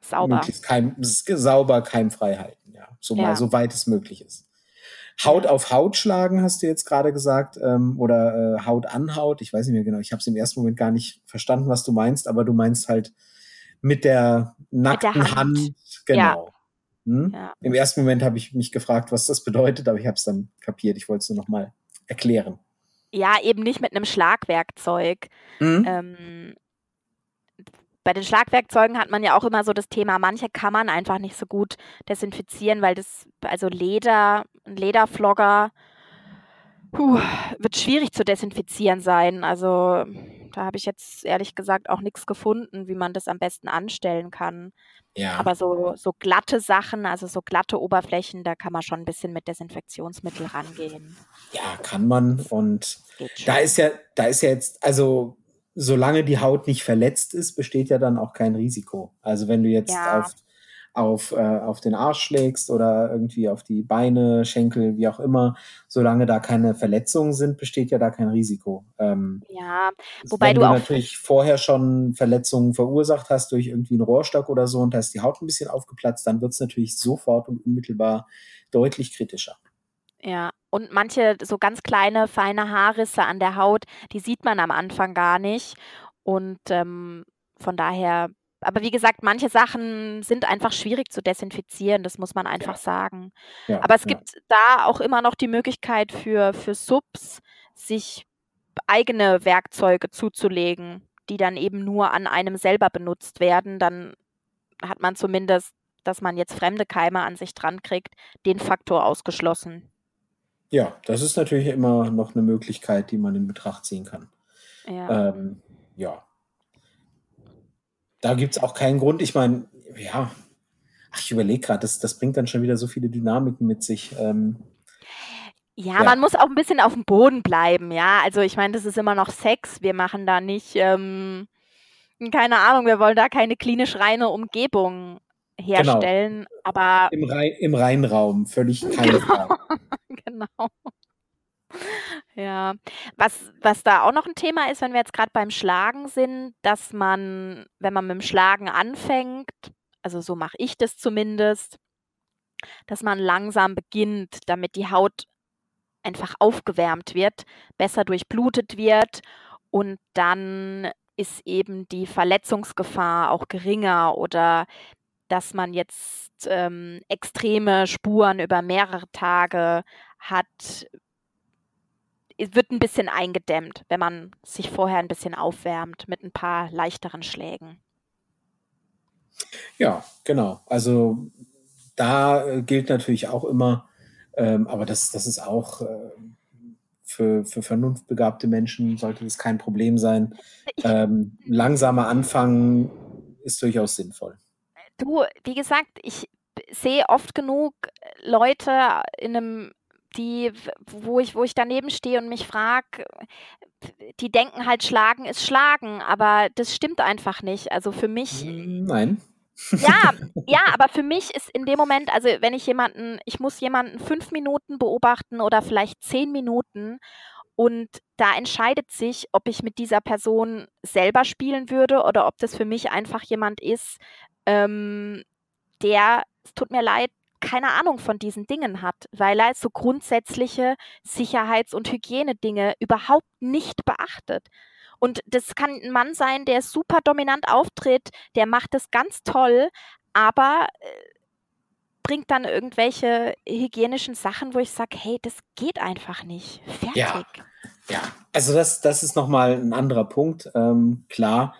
sauber, möglichst keim, sauber, keimfrei halten, ja, so ja. mal, so weit es möglich ist. Haut auf Haut schlagen, hast du jetzt gerade gesagt, ähm, oder äh, Haut an Haut. Ich weiß nicht mehr genau. Ich habe es im ersten Moment gar nicht verstanden, was du meinst, aber du meinst halt mit der nackten mit der Hand. Hand. Genau. Ja. Hm? Ja. Im ersten Moment habe ich mich gefragt, was das bedeutet, aber ich habe es dann kapiert. Ich wollte es nur noch mal erklären. Ja, eben nicht mit einem Schlagwerkzeug. Mhm. Ähm, bei den Schlagwerkzeugen hat man ja auch immer so das Thema, manche kann man einfach nicht so gut desinfizieren, weil das, also Leder, ein Lederflogger, puh, wird schwierig zu desinfizieren sein. Also da habe ich jetzt ehrlich gesagt auch nichts gefunden, wie man das am besten anstellen kann. Ja. Aber so, so glatte Sachen, also so glatte Oberflächen, da kann man schon ein bisschen mit Desinfektionsmittel rangehen. Ja, kann man. Und da ist ja, da ist ja jetzt, also solange die Haut nicht verletzt ist, besteht ja dann auch kein Risiko. Also wenn du jetzt ja. auf auf, äh, auf den Arsch schlägst oder irgendwie auf die Beine, Schenkel, wie auch immer, solange da keine Verletzungen sind, besteht ja da kein Risiko. Ähm, ja, wobei wenn du, auch natürlich vorher schon Verletzungen verursacht hast durch irgendwie einen Rohrstock oder so und da ist die Haut ein bisschen aufgeplatzt, dann wird es natürlich sofort und unmittelbar deutlich kritischer. Ja, und manche so ganz kleine, feine Haarrisse an der Haut, die sieht man am Anfang gar nicht. Und ähm, von daher aber wie gesagt, manche Sachen sind einfach schwierig zu desinfizieren, das muss man einfach ja. sagen. Ja, aber es ja. gibt da auch immer noch die Möglichkeit für, für Subs, sich eigene Werkzeuge zuzulegen, die dann eben nur an einem selber benutzt werden. Dann hat man zumindest, dass man jetzt fremde Keime an sich dran kriegt, den Faktor ausgeschlossen. Ja, das ist natürlich immer noch eine Möglichkeit, die man in Betracht ziehen kann. Ja. Ähm, ja, da gibt es auch keinen Grund. Ich meine, ja, ach, ich überlege gerade, das, das bringt dann schon wieder so viele Dynamiken mit sich. Ähm, ja, ja, man muss auch ein bisschen auf dem Boden bleiben, ja. Also ich meine, das ist immer noch Sex. Wir machen da nicht, ähm, keine Ahnung, wir wollen da keine klinisch reine Umgebung genau. herstellen. Genau. Aber im, Rhein, im Rheinraum, völlig keine genau. Frage. genau. Ja, was was da auch noch ein Thema ist, wenn wir jetzt gerade beim Schlagen sind, dass man, wenn man mit dem Schlagen anfängt, also so mache ich das zumindest, dass man langsam beginnt, damit die Haut einfach aufgewärmt wird, besser durchblutet wird und dann ist eben die Verletzungsgefahr auch geringer oder dass man jetzt ähm, extreme Spuren über mehrere Tage hat, wird ein bisschen eingedämmt, wenn man sich vorher ein bisschen aufwärmt mit ein paar leichteren Schlägen. Ja, genau. Also da äh, gilt natürlich auch immer, ähm, aber das, das ist auch äh, für, für vernunftbegabte Menschen sollte das kein Problem sein. Ähm, langsamer anfangen ist durchaus sinnvoll. Du, wie gesagt, ich sehe oft genug Leute in einem die, wo ich, wo ich daneben stehe und mich frage, die denken halt, Schlagen ist Schlagen, aber das stimmt einfach nicht. Also für mich. Nein. Ja, ja, aber für mich ist in dem Moment, also wenn ich jemanden, ich muss jemanden fünf Minuten beobachten oder vielleicht zehn Minuten und da entscheidet sich, ob ich mit dieser Person selber spielen würde oder ob das für mich einfach jemand ist, ähm, der, es tut mir leid, keine Ahnung von diesen Dingen hat, weil er so grundsätzliche Sicherheits- und Hygienedinge überhaupt nicht beachtet. Und das kann ein Mann sein, der super dominant auftritt, der macht das ganz toll, aber äh, bringt dann irgendwelche hygienischen Sachen, wo ich sage, hey, das geht einfach nicht. Fertig. Ja, ja. also das, das ist nochmal ein anderer Punkt. Ähm, klar,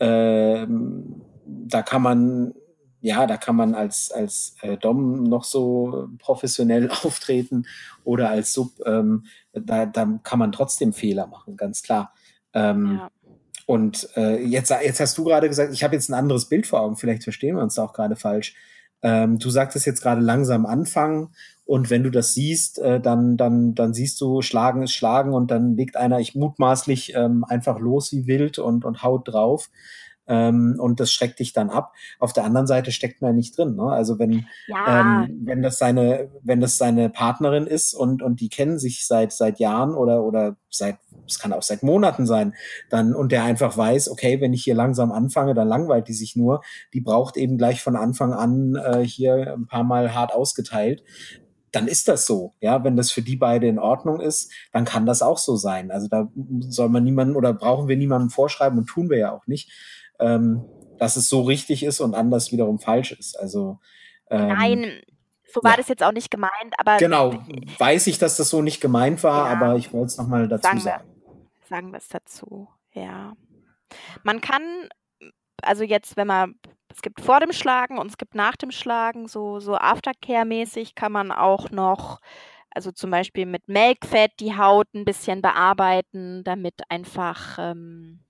ähm, da kann man ja, da kann man als, als äh, Dom noch so professionell auftreten oder als Sub, ähm, da, da kann man trotzdem Fehler machen, ganz klar. Ähm, ja. Und äh, jetzt, jetzt hast du gerade gesagt, ich habe jetzt ein anderes Bild vor Augen, vielleicht verstehen wir uns da auch gerade falsch. Ähm, du sagtest jetzt gerade langsam anfangen und wenn du das siehst, äh, dann, dann, dann siehst du, Schlagen ist Schlagen und dann legt einer, ich mutmaßlich, ähm, einfach los wie wild und, und haut drauf ähm, und das schreckt dich dann ab. Auf der anderen Seite steckt man ja nicht drin. Ne? Also wenn, ja. ähm, wenn das seine, wenn das seine Partnerin ist und, und die kennen sich seit, seit Jahren oder, oder seit, es kann auch seit Monaten sein, dann, und der einfach weiß, okay, wenn ich hier langsam anfange, dann langweilt die sich nur. Die braucht eben gleich von Anfang an äh, hier ein paar Mal hart ausgeteilt dann ist das so. Ja, wenn das für die beide in Ordnung ist, dann kann das auch so sein. Also da soll man niemanden oder brauchen wir niemanden vorschreiben und tun wir ja auch nicht ähm, dass es so richtig ist und anders wiederum falsch ist. Also ähm, Nein, so war ja. das jetzt auch nicht gemeint, aber genau, weiß ich, dass das so nicht gemeint war, ja. aber ich wollte es nochmal dazu sagen. sagen. Wir, sagen wir es dazu, ja. Man kann, also jetzt, wenn man, es gibt vor dem Schlagen und es gibt nach dem Schlagen, so, so Aftercare-mäßig kann man auch noch, also zum Beispiel mit Melkfett die Haut ein bisschen bearbeiten, damit einfach ähm,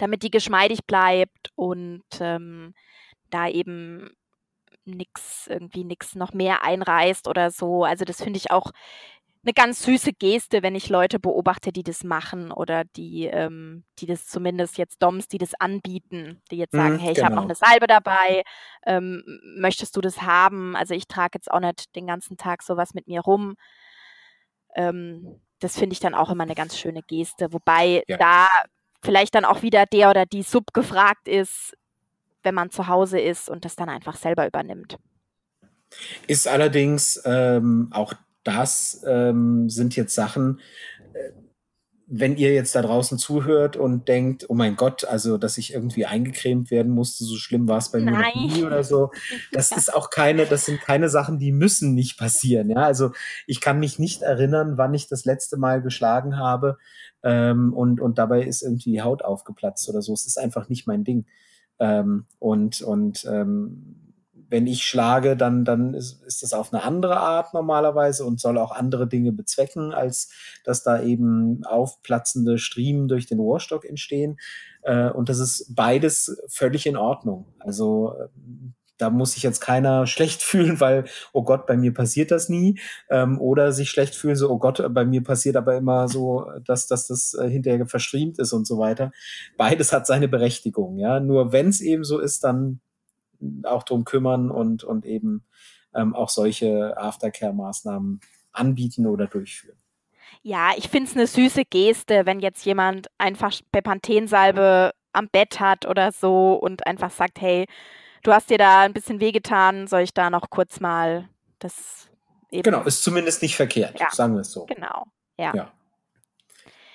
damit die geschmeidig bleibt und ähm, da eben nichts irgendwie nichts noch mehr einreißt oder so. Also das finde ich auch eine ganz süße Geste, wenn ich Leute beobachte, die das machen oder die, ähm, die das zumindest jetzt Doms, die das anbieten, die jetzt sagen, mhm, hey, ich genau. habe noch eine Salbe dabei, ähm, möchtest du das haben? Also ich trage jetzt auch nicht den ganzen Tag sowas mit mir rum. Ähm, das finde ich dann auch immer eine ganz schöne Geste, wobei ja. da vielleicht dann auch wieder der oder die Sub gefragt ist, wenn man zu Hause ist und das dann einfach selber übernimmt. Ist allerdings ähm, auch das ähm, sind jetzt Sachen, äh, wenn ihr jetzt da draußen zuhört und denkt, oh mein Gott, also dass ich irgendwie eingecremt werden musste, so schlimm war es bei mir noch nie oder so. Das ist auch keine, das sind keine Sachen, die müssen nicht passieren. Ja, also ich kann mich nicht erinnern, wann ich das letzte Mal geschlagen habe ähm, und, und dabei ist irgendwie die Haut aufgeplatzt oder so. Es ist einfach nicht mein Ding. Ähm, und und ähm, wenn ich schlage, dann, dann ist, ist das auf eine andere Art normalerweise und soll auch andere Dinge bezwecken, als dass da eben aufplatzende Striemen durch den Rohrstock entstehen. Äh, und das ist beides völlig in Ordnung. Also da muss sich jetzt keiner schlecht fühlen, weil, oh Gott, bei mir passiert das nie. Ähm, oder sich schlecht fühlen, so, oh Gott, bei mir passiert aber immer so, dass, dass das äh, hinterher verstriemt ist und so weiter. Beides hat seine Berechtigung, ja. Nur wenn es eben so ist, dann auch drum kümmern und, und eben ähm, auch solche Aftercare-Maßnahmen anbieten oder durchführen. Ja, ich finde es eine süße Geste, wenn jetzt jemand einfach Bepanthensalbe am Bett hat oder so und einfach sagt, hey, du hast dir da ein bisschen wehgetan. Soll ich da noch kurz mal das eben. Genau, ist zumindest nicht verkehrt, ja. sagen wir es so. Genau, ja. Ja,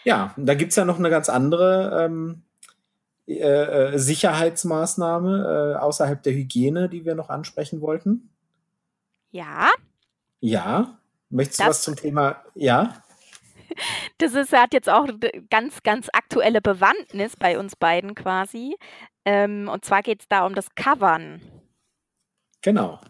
ja da gibt es ja noch eine ganz andere ähm, äh, äh, Sicherheitsmaßnahme äh, außerhalb der Hygiene, die wir noch ansprechen wollten. Ja. Ja. Möchtest das, du was zum Thema? Ja. Das ist, hat jetzt auch ganz, ganz aktuelle Bewandtnis bei uns beiden quasi. Ähm, und zwar geht es da um das Covern. Genau.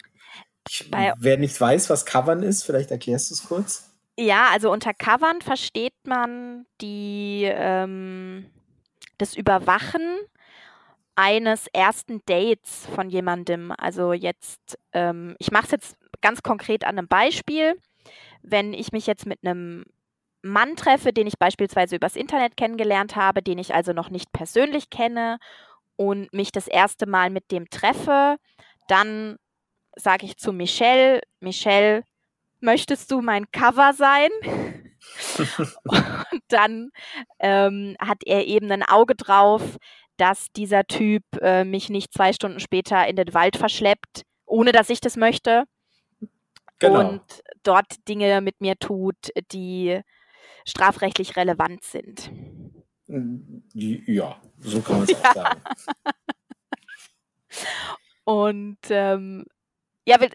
Ich, bei, wer nicht weiß, was Covern ist, vielleicht erklärst du es kurz. Ja, also unter Covern versteht man die, ähm, das Überwachen eines ersten Dates von jemandem. Also jetzt, ähm, ich mache es jetzt ganz konkret an einem Beispiel. Wenn ich mich jetzt mit einem Mann treffe, den ich beispielsweise übers Internet kennengelernt habe, den ich also noch nicht persönlich kenne und mich das erste Mal mit dem treffe, dann sage ich zu Michelle, Michelle, möchtest du mein Cover sein? und dann ähm, hat er eben ein Auge drauf, dass dieser Typ äh, mich nicht zwei Stunden später in den Wald verschleppt, ohne dass ich das möchte. Genau. Und dort Dinge mit mir tut, die strafrechtlich relevant sind. Ja, so kann man es ja. auch sagen. Und ähm, ja, wir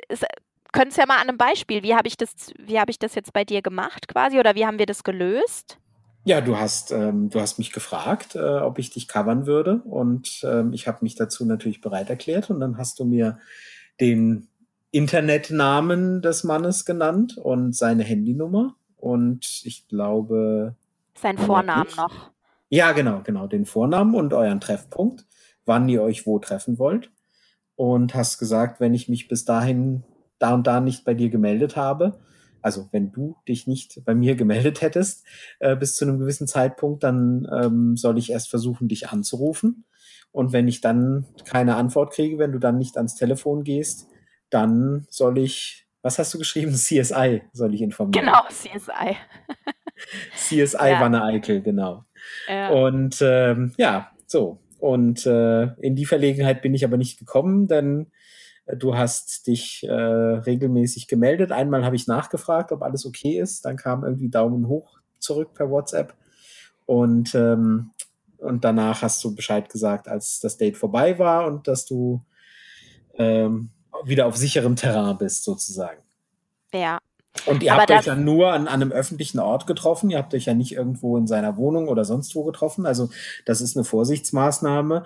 können es ja mal an einem Beispiel. Wie habe ich das, wie habe ich das jetzt bei dir gemacht quasi oder wie haben wir das gelöst? Ja, du hast, ähm, du hast mich gefragt, äh, ob ich dich covern würde und ähm, ich habe mich dazu natürlich bereit erklärt und dann hast du mir den Internetnamen des Mannes genannt und seine Handynummer und ich glaube sein Vornamen noch. Ja, genau, genau, den Vornamen und euren Treffpunkt, wann ihr euch wo treffen wollt und hast gesagt, wenn ich mich bis dahin da und da nicht bei dir gemeldet habe, also wenn du dich nicht bei mir gemeldet hättest äh, bis zu einem gewissen Zeitpunkt, dann ähm, soll ich erst versuchen, dich anzurufen. Und wenn ich dann keine Antwort kriege, wenn du dann nicht ans Telefon gehst, dann soll ich, was hast du geschrieben? CSI soll ich informieren. Genau, CSI. CSI ja. Wanne Eickel, genau. Ja. Und ähm, ja, so. Und äh, in die Verlegenheit bin ich aber nicht gekommen, denn du hast dich äh, regelmäßig gemeldet. Einmal habe ich nachgefragt, ob alles okay ist. Dann kam irgendwie Daumen hoch zurück per WhatsApp. Und, ähm, und danach hast du Bescheid gesagt, als das Date vorbei war und dass du ähm, wieder auf sicherem Terrain bist, sozusagen. Ja, und ihr Aber habt euch ja nur an, an, einem öffentlichen Ort getroffen. Ihr habt euch ja nicht irgendwo in seiner Wohnung oder sonst wo getroffen. Also das ist eine Vorsichtsmaßnahme.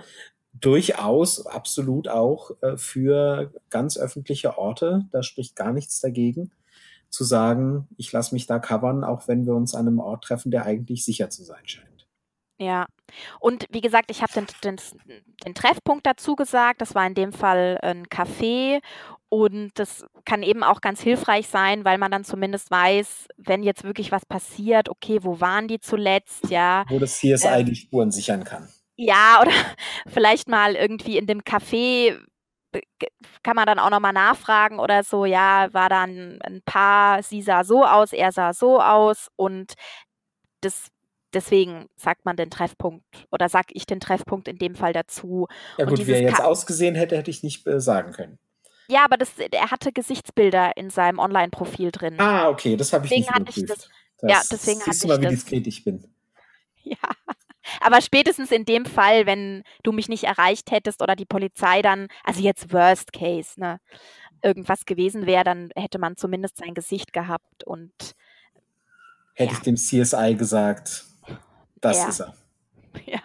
Durchaus absolut auch äh, für ganz öffentliche Orte. Da spricht gar nichts dagegen, zu sagen, ich lasse mich da covern, auch wenn wir uns an einem Ort treffen, der eigentlich sicher zu sein scheint. Ja. Und wie gesagt, ich habe den, den, den Treffpunkt dazu gesagt. Das war in dem Fall ein Café und das kann eben auch ganz hilfreich sein, weil man dann zumindest weiß, wenn jetzt wirklich was passiert, okay, wo waren die zuletzt, ja. Wo das CSI ähm, die Spuren sichern kann. Ja, oder vielleicht mal irgendwie in dem Café kann man dann auch nochmal nachfragen oder so, ja, war dann ein Paar, sie sah so aus, er sah so aus und das deswegen sagt man den Treffpunkt oder sag ich den Treffpunkt in dem Fall dazu. Ja gut, wie er jetzt ausgesehen hätte, hätte ich nicht äh, sagen können. Ja, aber das, er hatte Gesichtsbilder in seinem Online-Profil drin. Ah, okay, das habe ich deswegen nicht überprüft. Das, das, ja, deswegen siehst du mal, wie diskret ich bin. Ja, aber spätestens in dem Fall, wenn du mich nicht erreicht hättest oder die Polizei dann, also jetzt Worst Case, ne, irgendwas gewesen wäre, dann hätte man zumindest sein Gesicht gehabt und hätte ja. ich dem CSI gesagt, das ja. ist er. Ja.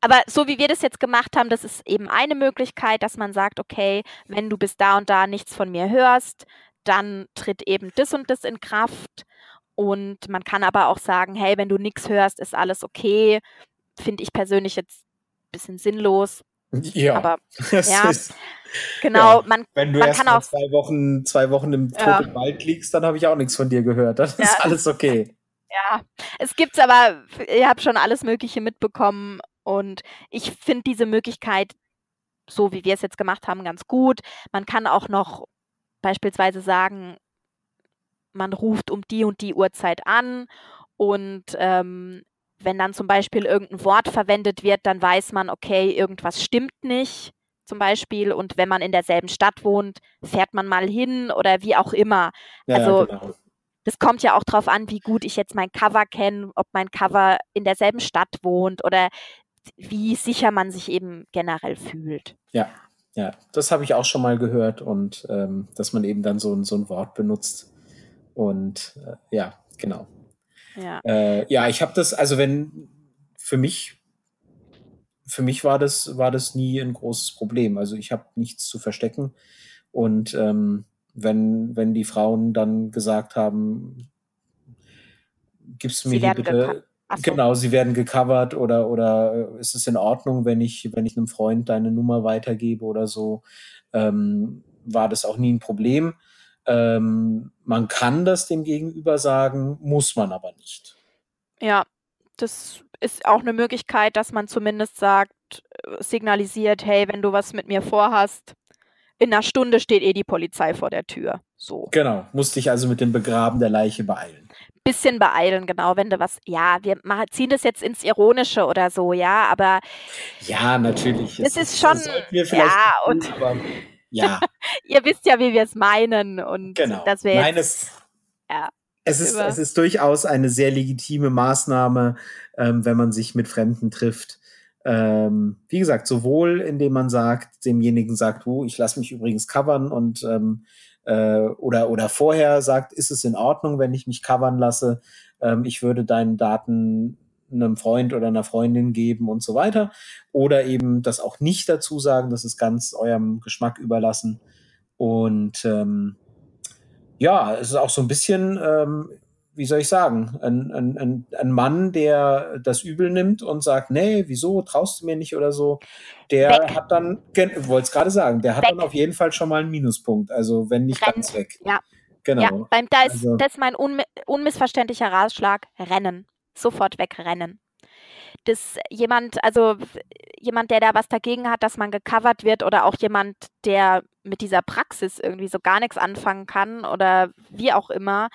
Aber so wie wir das jetzt gemacht haben, das ist eben eine Möglichkeit, dass man sagt, okay, wenn du bis da und da nichts von mir hörst, dann tritt eben das und das in Kraft. Und man kann aber auch sagen, hey, wenn du nichts hörst, ist alles okay. Finde ich persönlich jetzt ein bisschen sinnlos. Ja, aber ja, ist, genau. Ja. Man, wenn du man erst kann auch zwei Wochen, zwei Wochen im ja. Wald liegst, dann habe ich auch nichts von dir gehört. Das ja, ist alles okay. Ja, es gibt's aber, ihr habt schon alles Mögliche mitbekommen und ich finde diese Möglichkeit, so wie wir es jetzt gemacht haben, ganz gut. Man kann auch noch beispielsweise sagen, man ruft um die und die Uhrzeit an und ähm, wenn dann zum Beispiel irgendein Wort verwendet wird, dann weiß man, okay, irgendwas stimmt nicht. zum Beispiel. Und wenn man in derselben Stadt wohnt, fährt man mal hin oder wie auch immer. Ja, also genau. das kommt ja auch darauf an, wie gut ich jetzt mein Cover kenne, ob mein Cover in derselben Stadt wohnt oder wie sicher man sich eben generell fühlt. Ja, ja, das habe ich auch schon mal gehört und ähm, dass man eben dann so, so ein Wort benutzt. Und äh, ja, genau. Ja, äh, ja ich habe das, also wenn für mich, für mich war das, war das nie ein großes Problem. Also ich habe nichts zu verstecken. Und ähm, wenn, wenn die Frauen dann gesagt haben, gibst du mir hier bitte so. Genau, sie werden gecovert oder, oder ist es in Ordnung, wenn ich, wenn ich einem Freund deine Nummer weitergebe oder so, ähm, war das auch nie ein Problem. Ähm, man kann das dem Gegenüber sagen, muss man aber nicht. Ja, das ist auch eine Möglichkeit, dass man zumindest sagt, äh, signalisiert, hey, wenn du was mit mir vorhast, in einer Stunde steht eh die Polizei vor der Tür. So. Genau, musste ich also mit dem Begraben der Leiche beeilen bisschen beeilen, genau, wenn du was, ja, wir machen, ziehen das jetzt ins Ironische oder so, ja, aber. Ja, natürlich. Es ist schon, ja, und. Ja. ihr wisst ja, wie wir es meinen und genau. dass wir jetzt, Nein, es, ja, es, ist, es ist durchaus eine sehr legitime Maßnahme, ähm, wenn man sich mit Fremden trifft. Ähm, wie gesagt, sowohl indem man sagt, demjenigen sagt, oh, ich lasse mich übrigens covern und ähm, äh, oder, oder vorher sagt, ist es in Ordnung, wenn ich mich covern lasse, ähm, ich würde deinen Daten einem Freund oder einer Freundin geben und so weiter. Oder eben das auch nicht dazu sagen, das ist ganz eurem Geschmack überlassen. Und ähm, ja, es ist auch so ein bisschen, ähm, wie soll ich sagen, ein, ein, ein, Mann, der das übel nimmt und sagt, nee, wieso, traust du mir nicht oder so, der weg. hat dann, wollte es gerade sagen, der hat weg. dann auf jeden Fall schon mal einen Minuspunkt, also wenn nicht Rennen. ganz weg. Ja. Genau. Ja, beim, da ist, also, das ist mein un, unmissverständlicher Ratschlag, rennen. Sofort wegrennen. Das jemand, also jemand, der da was dagegen hat, dass man gecovert wird oder auch jemand, der mit dieser Praxis irgendwie so gar nichts anfangen kann oder wie auch immer,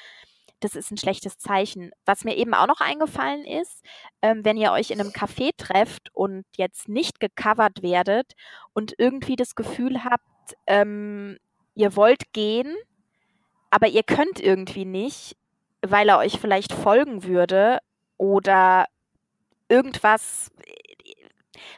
das ist ein schlechtes Zeichen. Was mir eben auch noch eingefallen ist, ähm, wenn ihr euch in einem Café trefft und jetzt nicht gecovert werdet und irgendwie das Gefühl habt, ähm, ihr wollt gehen, aber ihr könnt irgendwie nicht, weil er euch vielleicht folgen würde oder irgendwas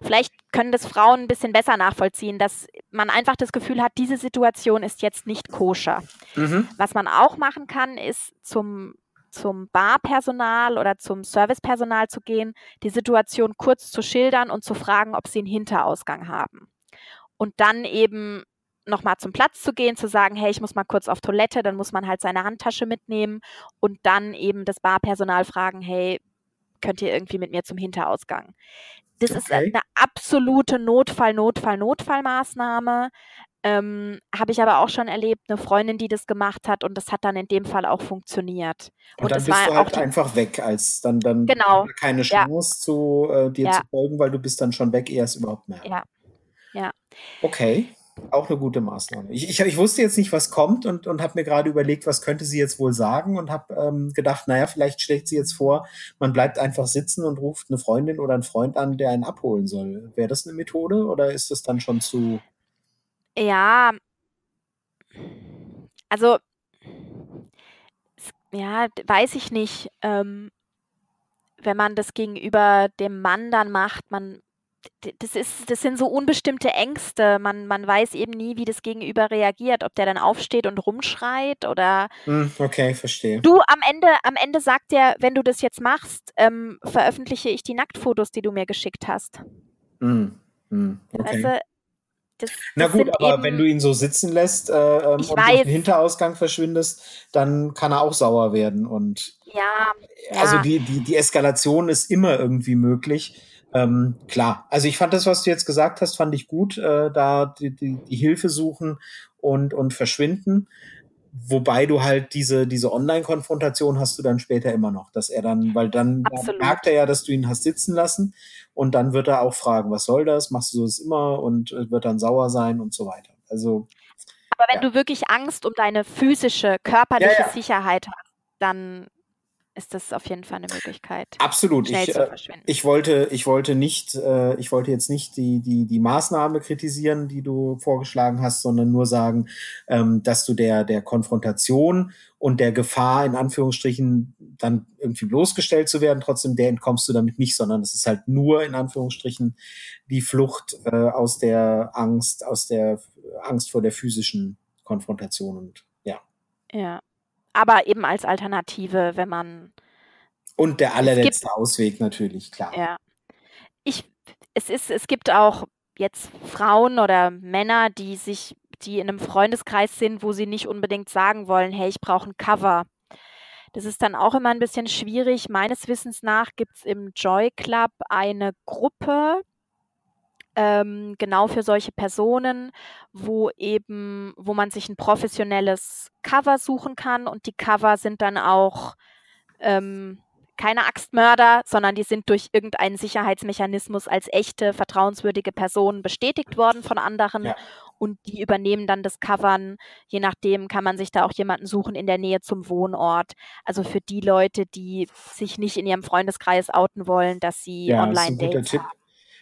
vielleicht können das Frauen ein bisschen besser nachvollziehen, dass man einfach das Gefühl hat, diese Situation ist jetzt nicht koscher. Mhm. Was man auch machen kann, ist zum zum Barpersonal oder zum Servicepersonal zu gehen, die Situation kurz zu schildern und zu fragen, ob sie einen Hinterausgang haben. Und dann eben nochmal zum Platz zu gehen, zu sagen, hey, ich muss mal kurz auf Toilette, dann muss man halt seine Handtasche mitnehmen und dann eben das Barpersonal fragen, hey, könnt ihr irgendwie mit mir zum Hinterausgang? Das okay. ist eine absolute Notfall, Notfall, Notfallmaßnahme. Ähm, Habe ich aber auch schon erlebt, eine Freundin, die das gemacht hat und das hat dann in dem Fall auch funktioniert. Und, und dann bist du halt einfach weg, als dann, dann genau. keine Chance ja. zu äh, dir ja. zu folgen, weil du bist dann schon weg, erst überhaupt mehr. Ja. Ja. Okay. Auch eine gute Maßnahme. Ich, ich, ich wusste jetzt nicht, was kommt und, und habe mir gerade überlegt, was könnte sie jetzt wohl sagen und habe ähm, gedacht, naja, vielleicht schlägt sie jetzt vor, man bleibt einfach sitzen und ruft eine Freundin oder einen Freund an, der einen abholen soll. Wäre das eine Methode oder ist das dann schon zu. Ja, also, ja, weiß ich nicht. Ähm, wenn man das gegenüber dem Mann dann macht, man das, ist, das sind so unbestimmte Ängste. Man, man weiß eben nie, wie das Gegenüber reagiert, ob der dann aufsteht und rumschreit oder. Hm, okay, verstehe. Du, am Ende, am Ende sagt er, wenn du das jetzt machst, ähm, veröffentliche ich die Nacktfotos, die du mir geschickt hast. Mm, mm, okay. Du, das, Na gut, aber eben, wenn du ihn so sitzen lässt äh, ähm, und weiß, durch den Hinterausgang verschwindest, dann kann er auch sauer werden. Und ja, also ja. Die, die, die Eskalation ist immer irgendwie möglich. Ähm, klar, also ich fand das, was du jetzt gesagt hast, fand ich gut, äh, da die, die, die Hilfe suchen und, und verschwinden. Wobei du halt diese, diese Online-Konfrontation hast du dann später immer noch, dass er dann, weil dann, dann merkt er ja, dass du ihn hast sitzen lassen und dann wird er auch fragen, was soll das? Machst du das immer? Und äh, wird dann sauer sein und so weiter. Also. Aber wenn ja. du wirklich Angst um deine physische, körperliche ja, ja. Sicherheit hast, dann ist das auf jeden Fall eine Möglichkeit. Absolut. Schnell Ich, zu äh, verschwinden. ich wollte, ich wollte nicht, äh, ich wollte jetzt nicht die, die, die Maßnahme kritisieren, die du vorgeschlagen hast, sondern nur sagen, ähm, dass du der, der Konfrontation und der Gefahr, in Anführungsstrichen, dann irgendwie bloßgestellt zu werden, trotzdem der entkommst du damit nicht, sondern es ist halt nur, in Anführungsstrichen, die Flucht äh, aus der Angst, aus der Angst vor der physischen Konfrontation und ja. Ja. Aber eben als Alternative, wenn man Und der es gibt allerletzte Ausweg natürlich, klar. ja. Ich es ist es gibt auch jetzt Frauen oder Männer, die sich die in einem Freundeskreis sind, wo sie nicht unbedingt sagen wollen: „Hey, ich brauche ein Cover.“ Das ist dann auch immer ein bisschen schwierig. Meines Wissens nach gibt's im Joy Club eine Gruppe ähm, genau für solche Personen, wo eben wo man sich ein professionelles Cover suchen kann und die Cover sind dann auch, ähm, keine Axtmörder, sondern die sind durch irgendeinen Sicherheitsmechanismus als echte, vertrauenswürdige Personen bestätigt worden von anderen Ja. und die übernehmen dann das Covern. Je nachdem kann man sich da auch jemanden suchen in der Nähe zum Wohnort. Also, für die Leute, die sich nicht in ihrem Freundeskreis outen wollen, dass sie Ja, ist ein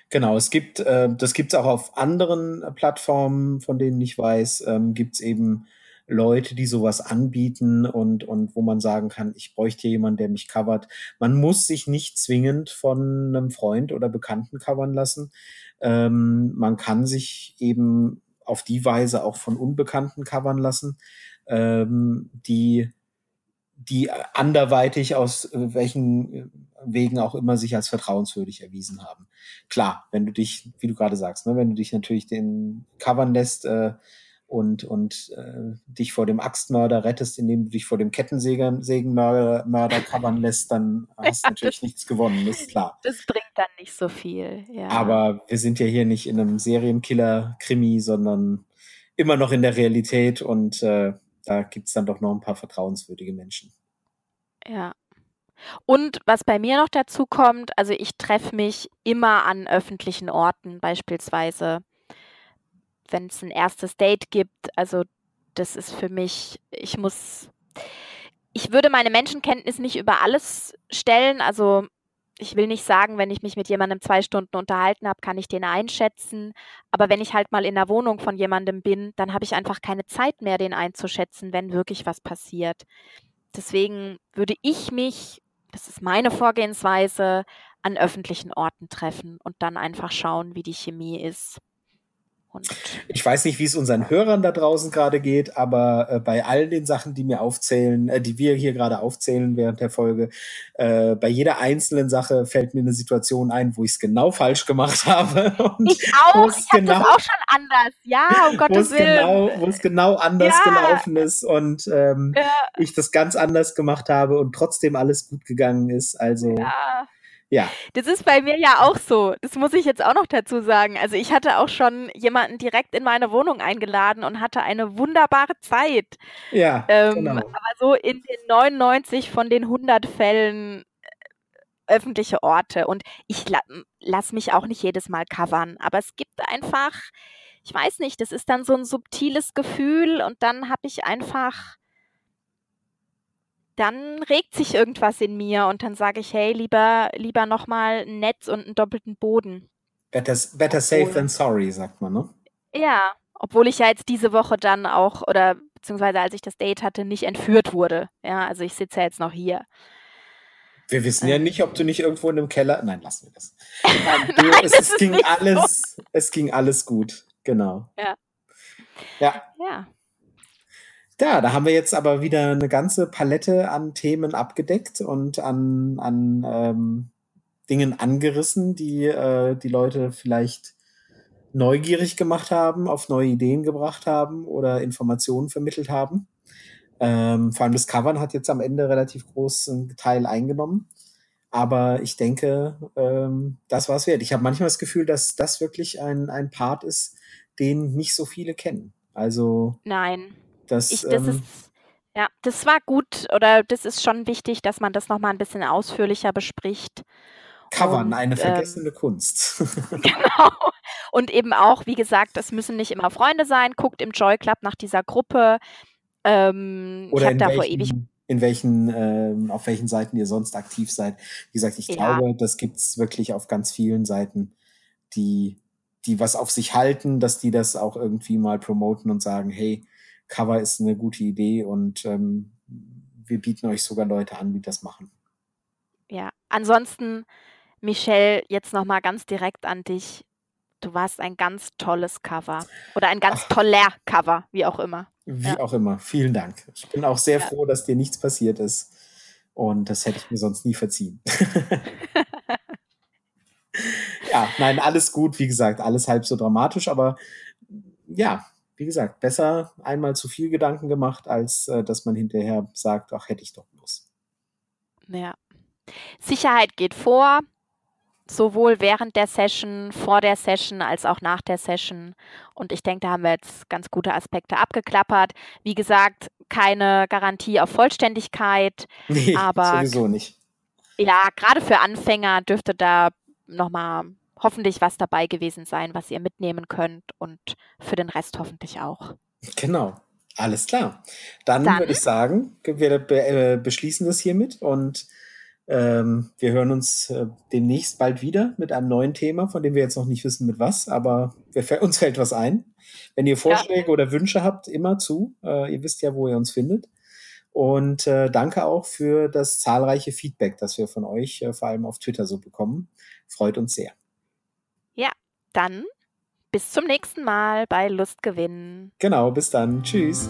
Genau, es gibt, äh, das gibt's auch auf anderen äh, Plattformen, von denen ich weiß, ähm, gibt's eben Leute, die sowas anbieten und, und wo man sagen kann, ich bräuchte hier jemanden, der mich covert. Man muss sich nicht zwingend von einem Freund oder Bekannten covern lassen. Ähm, man kann sich eben auf die Weise auch von Unbekannten covern lassen, ähm, die die anderweitig aus äh, welchen äh, Wegen auch immer sich als vertrauenswürdig erwiesen haben. Klar, wenn du dich, wie du gerade sagst, ne, wenn du dich natürlich den covern lässt äh, und, und äh, dich vor dem Axtmörder rettest, indem du dich vor dem Kettensägenmörder Mörder covern lässt, dann hast du Ja, natürlich das nichts gewonnen, ist klar. das bringt dann nicht so viel, ja. Aber wir sind ja hier nicht in einem Serienkiller-Krimi, sondern immer noch in der Realität und äh, da gibt's dann doch noch ein paar vertrauenswürdige Menschen. Ja. Und was bei mir noch dazu kommt, also ich treffe mich immer an öffentlichen Orten, beispielsweise, wenn es ein erstes Date gibt. Also das ist für mich, ich muss, ich würde meine Menschenkenntnis nicht über alles stellen. Also ich will nicht sagen, wenn ich mich mit jemandem zwei Stunden unterhalten habe, kann ich den einschätzen. Aber wenn ich halt mal in der Wohnung von jemandem bin, dann habe ich einfach keine Zeit mehr, den einzuschätzen, wenn wirklich was passiert. Deswegen würde ich mich, das ist meine Vorgehensweise, an öffentlichen Orten treffen und dann einfach schauen, wie die Chemie ist. Und Ich weiß nicht, wie es unseren Hörern da draußen gerade geht, aber äh, bei all den Sachen, die mir aufzählen, äh, die wir hier gerade aufzählen während der Folge, äh, bei jeder einzelnen Sache fällt mir eine Situation ein, wo ich es genau falsch gemacht habe. Und ich auch, ich habe genau, das auch schon anders. Ja, um Gottes Willen. genau, wo es genau anders Ja, gelaufen ist und ähm, ja, ich das ganz anders gemacht habe und trotzdem alles gut gegangen ist. Also ja. Ja, Das ist bei mir ja auch so. Das muss ich jetzt auch noch dazu sagen. Also ich hatte auch schon jemanden direkt in meine Wohnung eingeladen und hatte eine wunderbare Zeit. ja, Ähm, genau. aber so in den 99 von den 100 Fällen äh, öffentliche Orte. Und ich la lasse mich auch nicht jedes Mal covern. Aber es gibt einfach, ich weiß nicht, das ist dann so ein subtiles Gefühl und dann habe ich einfach, dann regt sich irgendwas in mir und dann sage ich, hey, lieber, lieber nochmal ein Netz und einen doppelten Boden. Better, better safe than sorry, sagt man, ne? ja, obwohl ich ja jetzt diese Woche dann auch, oder beziehungsweise als ich das Date hatte, nicht entführt wurde. Ja, also ich sitze ja jetzt noch hier. Wir wissen ja Ähm, nicht, ob du nicht irgendwo in einem Keller. Nein, lassen wir das. Nein, du, Nein, es, das es ging nicht so. alles, es ging alles gut. Genau. Ja, Ja. ja. Ja, da haben wir jetzt aber wieder eine ganze Palette an Themen abgedeckt und an, an ähm, Dingen angerissen, die äh, die Leute vielleicht neugierig gemacht haben, auf neue Ideen gebracht haben oder Informationen vermittelt haben. Ähm, vor allem das Covern hat jetzt am Ende relativ großen Teil eingenommen. Aber ich denke, ähm, das war es wert. Ich habe manchmal das Gefühl, dass das wirklich ein, ein Part ist, den nicht so viele kennen. Also Nein. Das, Ich, das ist, ähm, ja, das war gut oder das ist schon wichtig, dass man das nochmal ein bisschen ausführlicher bespricht. Covern, Und eine ähm, vergessene Kunst. genau. Und eben auch, wie gesagt, es müssen nicht immer Freunde sein. Guckt im Joy Club nach dieser Gruppe. Ähm, ich Oder habe in da vor ewig in welchen, äh, auf welchen Seiten ihr sonst aktiv seid. Wie gesagt, ich Ja. glaube, das gibt's wirklich auf ganz vielen Seiten, die, die was auf sich halten, dass die das auch irgendwie mal promoten und sagen, hey, Cover ist eine gute Idee und ähm, wir bieten euch sogar Leute an, die das machen. Ja, ansonsten, Michelle, jetzt noch mal ganz direkt an dich. Du warst ein ganz tolles Cover oder ein ganz Ach. toller Cover, wie auch immer. Wie Ja. auch immer. Vielen Dank. Ich bin auch sehr Ja. froh, dass dir nichts passiert ist. Und das hätte ich mir sonst nie verziehen. ja, nein, alles gut. Wie gesagt, alles halb so dramatisch, aber ja, wie gesagt, besser einmal zu viel Gedanken gemacht, als äh, dass man hinterher sagt, ach, hätte ich doch bloß. Ja. Sicherheit geht vor, sowohl während der Session, vor der Session als auch nach der Session. Und ich denke, da haben wir jetzt ganz gute Aspekte abgeklappert. Wie gesagt, keine Garantie auf Vollständigkeit. Nee, Aber- sowieso nicht. Ja, gerade für Anfänger dürfte da nochmal hoffentlich was dabei gewesen sein, was ihr mitnehmen könnt und für den Rest hoffentlich auch. Genau. Alles klar. Dann, Dann- würde ich sagen, wir be äh, beschließen das hiermit und ähm, wir hören uns äh, demnächst bald wieder mit einem neuen Thema, von dem wir jetzt noch nicht wissen, mit was, aber wir, uns fällt was ein. Wenn ihr Vorschläge oder Wünsche habt, immer zu. Äh, ihr wisst ja, wo ihr uns findet. Und äh, danke auch für das zahlreiche Feedback, das wir von euch äh, vor allem auf Twitter so bekommen. Freut uns sehr. Dann bis zum nächsten Mal bei Lustgewinn. Genau, bis dann. Tschüss.